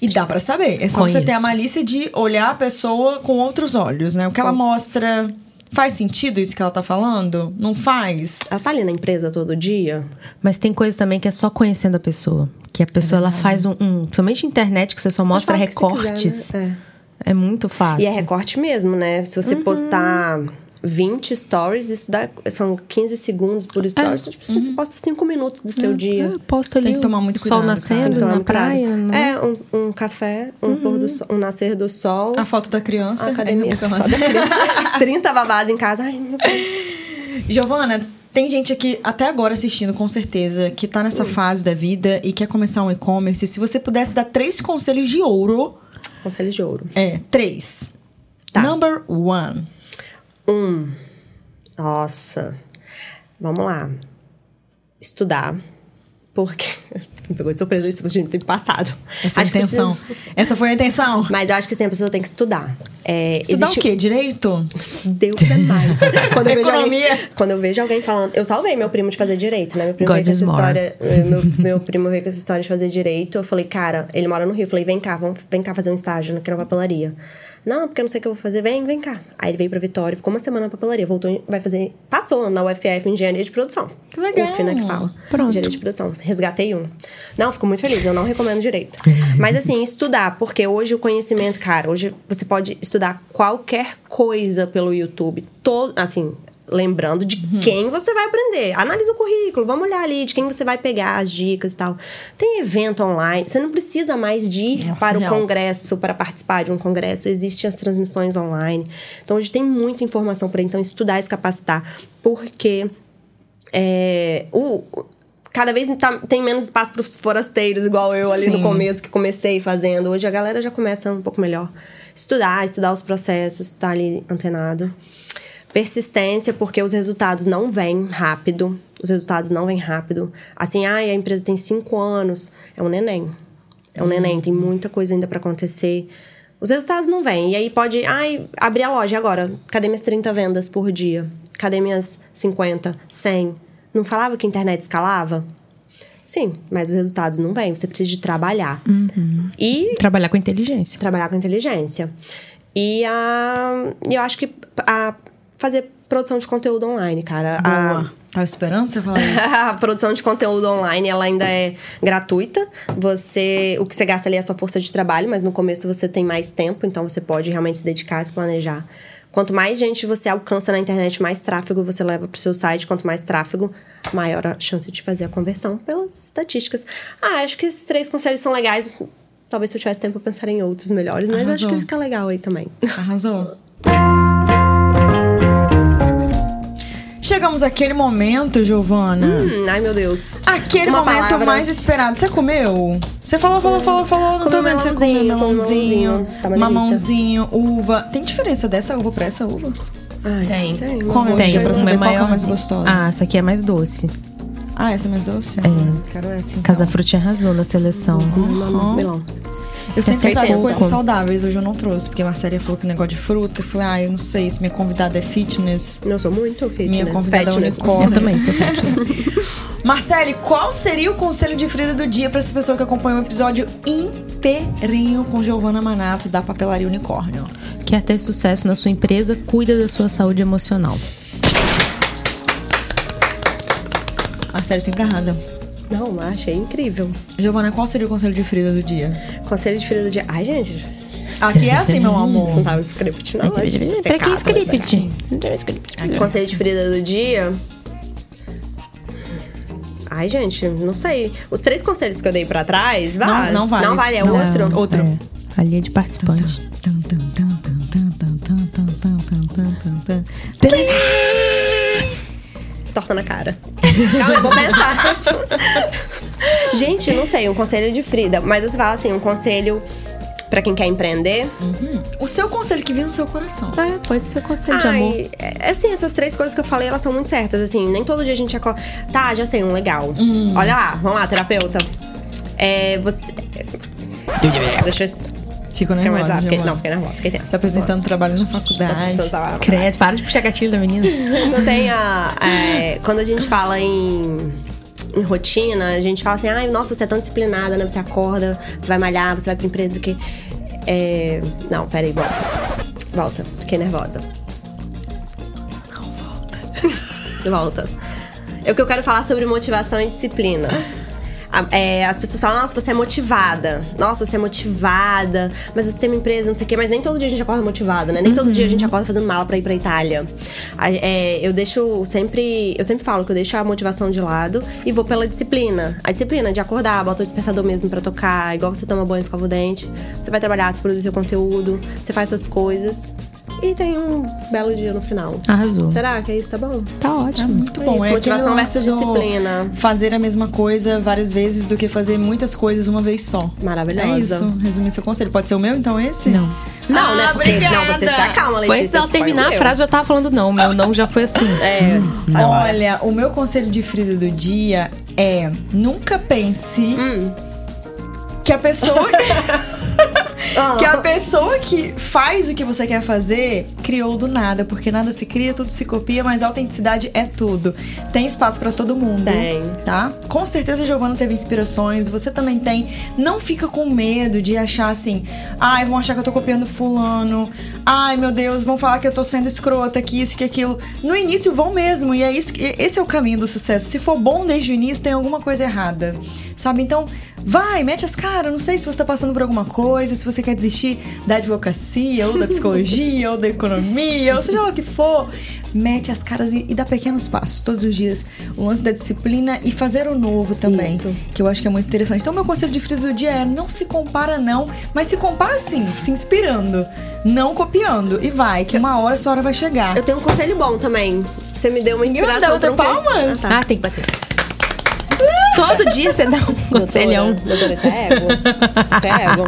Speaker 1: E dá pra saber. É só você
Speaker 2: Conheço.
Speaker 1: ter a malícia de olhar a pessoa com outros olhos, né? O que ela mostra. Faz sentido isso que ela tá falando? Não faz?
Speaker 3: Ela tá ali na empresa todo dia.
Speaker 2: Mas tem coisa também que é só conhecendo a pessoa. Que a pessoa, ela faz um... um principalmente internet, que você só mostra
Speaker 3: você
Speaker 2: recortes.
Speaker 3: quiser, né?
Speaker 2: É muito fácil.
Speaker 3: E é recorte mesmo, né? Se você postar 20 stories, isso dá, são 15 segundos por story. Então, tipo, você posta 5 minutos do seu dia.
Speaker 2: Eu posto ali
Speaker 1: Tem que tomar muito
Speaker 2: o sol
Speaker 1: cuidado,
Speaker 2: nascendo na
Speaker 3: cuidado.
Speaker 2: praia. né?
Speaker 3: É, um, um café, um, pôr do sol, um nascer do sol.
Speaker 1: A foto da criança.
Speaker 3: a academia.
Speaker 1: Aí,
Speaker 3: foto da criança. 30 babás em casa. Ai, meu.
Speaker 1: Giovana, tem gente aqui até agora assistindo, com certeza, que tá nessa fase da vida e quer começar um e-commerce. Se você pudesse dar três conselhos de ouro,
Speaker 3: Conselho de ouro.
Speaker 1: é, três.
Speaker 3: Tá.
Speaker 1: Number one.
Speaker 3: Um. Nossa. Vamos lá. Estudar. Porque. Me pegou de surpresa isso, gente, tem passado.
Speaker 1: Essa é a
Speaker 3: Acho
Speaker 1: intenção.
Speaker 3: precisa-
Speaker 1: Essa foi a intenção.
Speaker 3: Mas eu acho que sim, a pessoa tem que estudar. É,
Speaker 1: Estudar
Speaker 3: existe-
Speaker 1: o quê? Direito?
Speaker 3: Deus é mais. Quando eu, vejo
Speaker 1: Economia.
Speaker 3: alguém, quando eu vejo alguém falando. Eu salvei meu primo de fazer direito, né? Meu primo
Speaker 2: God
Speaker 3: veio com essa
Speaker 2: more.
Speaker 3: história. eh, Meu, meu primo veio com essa história de fazer direito. Eu falei, cara, ele mora no Rio. Eu falei, vem cá, vamos, vem cá fazer um estágio aqui na papelaria. Não, porque eu não sei o que eu vou fazer. Vem, vem cá. Aí ele veio pra Vitória, ficou uma semana na papelaria. Voltou, vai fazer. Passou na UFF engenharia de produção.
Speaker 1: Que legal.
Speaker 3: UF, né, que fala.
Speaker 2: Pronto.
Speaker 3: Engenharia de produção. Resgatei um. Não, fico muito feliz. Eu não recomendo direito. Mas assim, estudar. Porque hoje o conhecimento, cara, hoje você pode estudar qualquer coisa pelo YouTube. Todo, assim, lembrando de quem você vai aprender. Analisa o currículo, vamos olhar ali de quem você vai pegar as dicas e tal. Tem evento online. Você não precisa mais de ir
Speaker 1: Nossa,
Speaker 3: para o
Speaker 1: real.
Speaker 3: congresso, para participar de um congresso. Existem as transmissões online. Então, hoje tem muita informação para então estudar e se capacitar. Porque é, o, cada vez tá- tem menos espaço para os forasteiros, igual eu ali no
Speaker 1: Sim.
Speaker 3: começo que comecei fazendo. Hoje a galera já começa um pouco melhor. Estudar, estudar os processos, estar ali antenado. Persistência, porque os resultados não vêm rápido. Os resultados não vêm rápido. Assim, ai, a empresa tem cinco anos. É um neném. É um neném, tem muita coisa ainda para acontecer. Os resultados não vêm. E aí pode, ai, abrir a loja agora. Cadê minhas 30 vendas por dia? Cadê minhas 50, 100? Não falava que a internet escalava? Sim, mas os resultados não vêm. Você precisa de trabalhar. E
Speaker 2: Trabalhar com inteligência.
Speaker 3: trabalhar com inteligência. E a, e eu acho que a fazer produção de conteúdo online, cara. A-
Speaker 1: Boa. Tava esperando você falar isso?
Speaker 3: a produção de conteúdo online, ela ainda é gratuita. Você, o que você gasta ali é a sua força de trabalho, mas no começo você tem mais tempo, então você pode realmente se dedicar, se planejar. Quanto mais gente você alcança na internet, mais tráfego você leva pro seu site. Quanto mais tráfego, maior a chance de fazer a conversão pelas estatísticas. Ah, acho que esses três conselhos são legais. Talvez se eu tivesse tempo eu pensaria em outros melhores, mas acho
Speaker 1: Arrasou.
Speaker 3: que fica legal aí também.
Speaker 1: Arrasou. Chegamos àquele momento, Giovana.
Speaker 3: Hum, ai, meu Deus.
Speaker 1: Aquele
Speaker 3: Uma
Speaker 1: momento
Speaker 3: palavra.
Speaker 1: mais esperado. Você comeu? Você falou, falou, falou, falou. Não tô vendo você comer
Speaker 3: melãozinho. Tá uma
Speaker 1: mamãozinho, uva. Tem diferença dessa uva pra essa uva?
Speaker 3: Ai,
Speaker 2: Tem.
Speaker 3: tem.
Speaker 1: Come
Speaker 3: Uma
Speaker 1: Tem, pra saber
Speaker 2: uma é
Speaker 1: qual é mais gostosa.
Speaker 2: Ah, essa aqui é mais doce.
Speaker 1: Ah, essa é mais doce? É. Quero essa. Então.
Speaker 2: Casa Frutti arrasou na seleção.
Speaker 3: Melão. melão.
Speaker 1: Eu sempre trago
Speaker 2: tempo.
Speaker 1: coisas saudáveis, hoje eu não trouxe, porque a Marcela falou que negócio de fruta. Eu falei, ah, eu não sei se minha convidada é fitness.
Speaker 3: Não sou muito fitness.
Speaker 1: Minha convidada é
Speaker 3: fatness.
Speaker 1: unicórnio.
Speaker 2: Eu também sou fitness.
Speaker 1: Marcele, qual seria o conselho de Frida do dia pra essa pessoa que acompanhou o episódio inteirinho com Giovana Manato da Papelaria Unicórnio?
Speaker 2: Quer ter sucesso na sua empresa, cuida da sua saúde emocional.
Speaker 1: Marcele sempre arrasa.
Speaker 3: Não, achei incrível.
Speaker 1: Giovana, qual seria o conselho de Frida do dia?
Speaker 3: Conselho de Frida do dia. Ai, gente.
Speaker 1: Aqui é assim, meu amor.
Speaker 3: Você não tava script, não. É
Speaker 2: secado, que script? Não tem script.
Speaker 3: Conselho de Frida do dia. Ai, gente, não sei. Os três conselhos que eu dei pra trás, vale.
Speaker 1: Não, não vale.
Speaker 3: Não vale, é
Speaker 1: não,
Speaker 3: outro?
Speaker 1: Não, outro.
Speaker 2: É. Ali é de participante.
Speaker 3: Torta na cara. Calma, eu vou pensar. gente, não sei, um conselho de Frida. Mas você fala assim, um conselho pra quem quer empreender.
Speaker 1: O seu conselho que vem no seu coração.
Speaker 2: É, pode ser conselho de amor.
Speaker 3: Ai, é, assim, essas três coisas que eu falei, elas são muito certas. Assim, nem todo dia a gente acorda. Tá, já sei, um legal. Olha lá, vamos lá, terapeuta. É, você. Deixa eu.
Speaker 1: Fico nervosa,
Speaker 3: mais rápido, fiquei-. Não, fiquei nervosa, fiquei tensa.
Speaker 1: Você tá apresentando trabalho na faculdade.
Speaker 2: Credo, para de puxar gatilho da menina.
Speaker 3: Não tem a. é, quando a gente fala em. Em rotina, a gente fala assim, ai, nossa, você é tão disciplinada, né? Você acorda, você vai malhar, você vai pra empresa do que. É... Não, peraí, volta. Volta, fiquei nervosa. Não, volta. volta. É o que eu quero falar sobre motivação e disciplina. É, as pessoas falam, nossa, você é motivada. Nossa, você é motivada. Mas você tem uma empresa, não sei o quê. Mas nem todo dia a gente acorda motivada, né? Nem todo dia a gente acorda fazendo mala pra ir pra Itália. É, eu deixo sempre... Eu sempre falo que eu deixo a motivação de lado e vou pela disciplina. A disciplina de acordar, bota o despertador mesmo pra tocar. Igual você toma banho, escova o dente. Você vai trabalhar, você produz seu conteúdo. Você faz suas coisas. E tem um belo dia no final.
Speaker 2: Arrasou.
Speaker 3: Será que é isso? Tá bom?
Speaker 2: Tá ótimo.
Speaker 1: Muito bom.
Speaker 3: Isso,
Speaker 1: é
Speaker 3: motivação
Speaker 1: lance
Speaker 3: versus disciplina.
Speaker 1: Fazer a mesma coisa várias vezes do que fazer muitas coisas uma vez só.
Speaker 3: Maravilhosa.
Speaker 1: É isso. Resumir seu conselho. Pode ser o meu, então, esse?
Speaker 2: Não.
Speaker 3: Não,
Speaker 1: Ah,
Speaker 3: né? Porque,
Speaker 1: obrigada.
Speaker 3: não, você se acalma, Letícia.
Speaker 2: Foi antes dela terminar a frase, eu tava falando não. Meu não já foi assim.
Speaker 3: É.
Speaker 1: Olha, o meu conselho de Frida do dia é nunca pense
Speaker 3: Hum.
Speaker 1: que a pessoa
Speaker 3: Ah.
Speaker 1: que a pessoa que faz o que você quer fazer criou do nada, porque nada se cria, tudo se copia, mas a autenticidade é tudo. Tem espaço pra todo mundo,
Speaker 3: Tem.
Speaker 1: tá? Com certeza a Giovana teve inspirações, você também tem. Não fica com medo de achar assim: "Ai, vão achar que eu tô copiando fulano. Ai, meu Deus, vão falar que eu tô sendo escrota, que isso, que aquilo". No início vão mesmo, e é isso esse é o caminho do sucesso. Se for bom desde o início, tem alguma coisa errada. Sabe? Então, vai, mete as caras. Não sei se você tá passando por alguma coisa, se você quer desistir da advocacia, ou da psicologia, ou da economia, ou seja lá o que for. Mete as caras e, e dá pequenos passos todos os dias. O lance da disciplina e fazer o novo também.
Speaker 3: Isso.
Speaker 1: Que eu acho que é muito interessante. Então, meu conselho de Frida do dia é: não se compara, não, mas se compara sim, se inspirando, não copiando. E vai, que uma hora a sua hora vai chegar.
Speaker 3: Eu tenho um conselho bom também. Você me deu uma
Speaker 1: Ninguém
Speaker 3: inspiração
Speaker 1: dar outra
Speaker 3: pra um
Speaker 1: palmas?
Speaker 3: Ah, tá.
Speaker 2: Ah, tem que bater. Todo dia você dá um conselhão.
Speaker 3: Doutora, doutora, isso é ego? Isso é ego?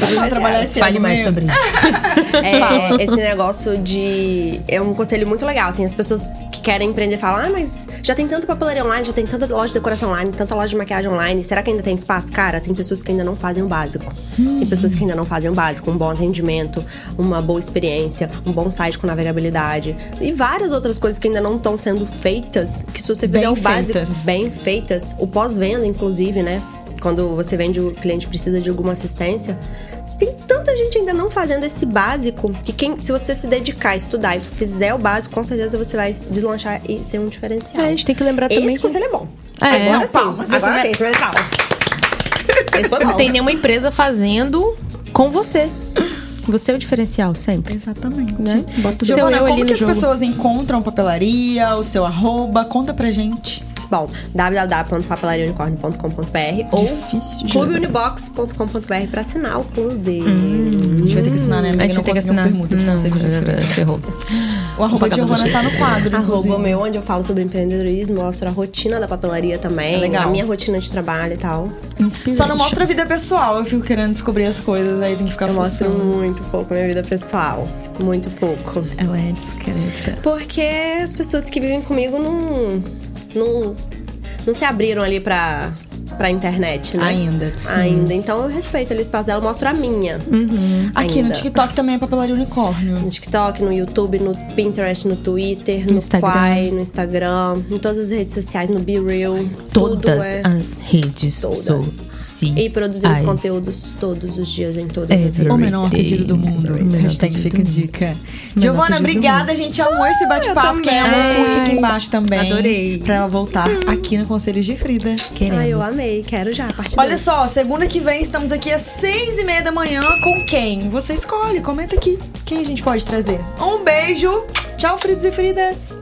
Speaker 3: Não,
Speaker 1: Vai trabalhar esse
Speaker 2: Fale mais
Speaker 1: mesmo.
Speaker 2: sobre isso.
Speaker 3: É, esse negócio de. É um conselho muito legal, assim, as pessoas que querem empreender falam, ah, mas já tem tanta papelaria online, já tem tanta loja de decoração online, tanta loja de maquiagem online. Será que ainda tem espaço? Cara, tem pessoas que ainda não fazem o básico. Tem pessoas que ainda não fazem o básico, um bom atendimento, uma boa experiência, um bom site com navegabilidade. E várias outras coisas que ainda não estão sendo feitas, que se você fizer
Speaker 1: Bem
Speaker 3: o básico
Speaker 1: feitas.
Speaker 3: bem feitas, o pós-venda, inclusive, né? Quando você vende, o cliente precisa de alguma assistência. Tem tanta gente ainda não fazendo esse básico que quem, se você se dedicar, estudar e fizer o básico, com certeza você vai deslanchar e ser um diferencial.
Speaker 2: É, a gente tem que lembrar também
Speaker 3: Esse
Speaker 2: que-
Speaker 3: conselho é bom.
Speaker 2: É,
Speaker 3: agora
Speaker 1: não,
Speaker 3: sim.
Speaker 1: palmas,
Speaker 3: agora sim, esse é palmas.
Speaker 2: Não tem nenhuma empresa fazendo com você. Você é o diferencial, sempre.
Speaker 1: Exatamente.
Speaker 2: Né? Bota o seu
Speaker 1: Giovana,
Speaker 2: eu
Speaker 1: como
Speaker 2: ali
Speaker 1: que
Speaker 2: no
Speaker 1: as
Speaker 2: jogo.
Speaker 1: pessoas encontram papelaria, o seu arroba? Conta pra gente.
Speaker 3: Bom, www.papelariaunicornio.com.br ou clubeunibox.com.br pra assinar o clube.
Speaker 1: A gente vai ter que assinar, né,
Speaker 2: A
Speaker 1: amiga?
Speaker 2: gente
Speaker 1: Não
Speaker 2: vai ter que assinar.
Speaker 1: permuta
Speaker 2: Não,
Speaker 1: de Freio.
Speaker 2: ferrou.
Speaker 1: O arroba de Giovana tá no quadro,
Speaker 3: Arroba
Speaker 1: inclusive.
Speaker 3: meu, onde eu falo sobre empreendedorismo, mostro a rotina da papelaria também,
Speaker 1: É legal.
Speaker 3: a minha rotina de trabalho e tal.
Speaker 1: Só não mostra a vida pessoal. Eu fico querendo descobrir as coisas, aí tem que ficar
Speaker 3: Eu mostro muito pouco minha vida pessoal. Muito pouco.
Speaker 1: Ela é discreta.
Speaker 3: Porque as pessoas que vivem comigo não. Não, não se abriram ali pra, pra internet, né?
Speaker 1: Ainda, sim.
Speaker 3: Ainda. Então eu respeito ali o espaço dela, eu mostro a minha.
Speaker 1: Aqui no. TikTok também é papelaria unicórnio.
Speaker 3: No TikTok, no YouTube, no Pinterest, no Twitter,
Speaker 2: No
Speaker 3: no,
Speaker 2: Instagram.
Speaker 3: Quai, no Instagram, em todas as redes sociais, no Be Real. tudo
Speaker 2: Todas
Speaker 3: é...
Speaker 2: as redes
Speaker 3: Todas.
Speaker 2: sociais.
Speaker 3: E produzimos conteúdos todos os dias em todas as
Speaker 2: Every
Speaker 1: O
Speaker 3: redes
Speaker 1: menor pedido do mundo.
Speaker 2: Menor
Speaker 1: Hashtag fica a dica. Giovana, obrigada. A gente amou esse bate-papo. Quem amou,
Speaker 2: também.
Speaker 1: curte aqui embaixo também.
Speaker 2: Adorei.
Speaker 1: Pra ela voltar aqui no Conselhos de Frida.
Speaker 2: Queremos.
Speaker 3: Ai, eu amei, quero já.
Speaker 1: Olha só, segunda que vem estamos aqui às seis e meia da manhã com quem? Você escolhe, comenta aqui quem a gente pode trazer. Um beijo, tchau, fritos e fridas!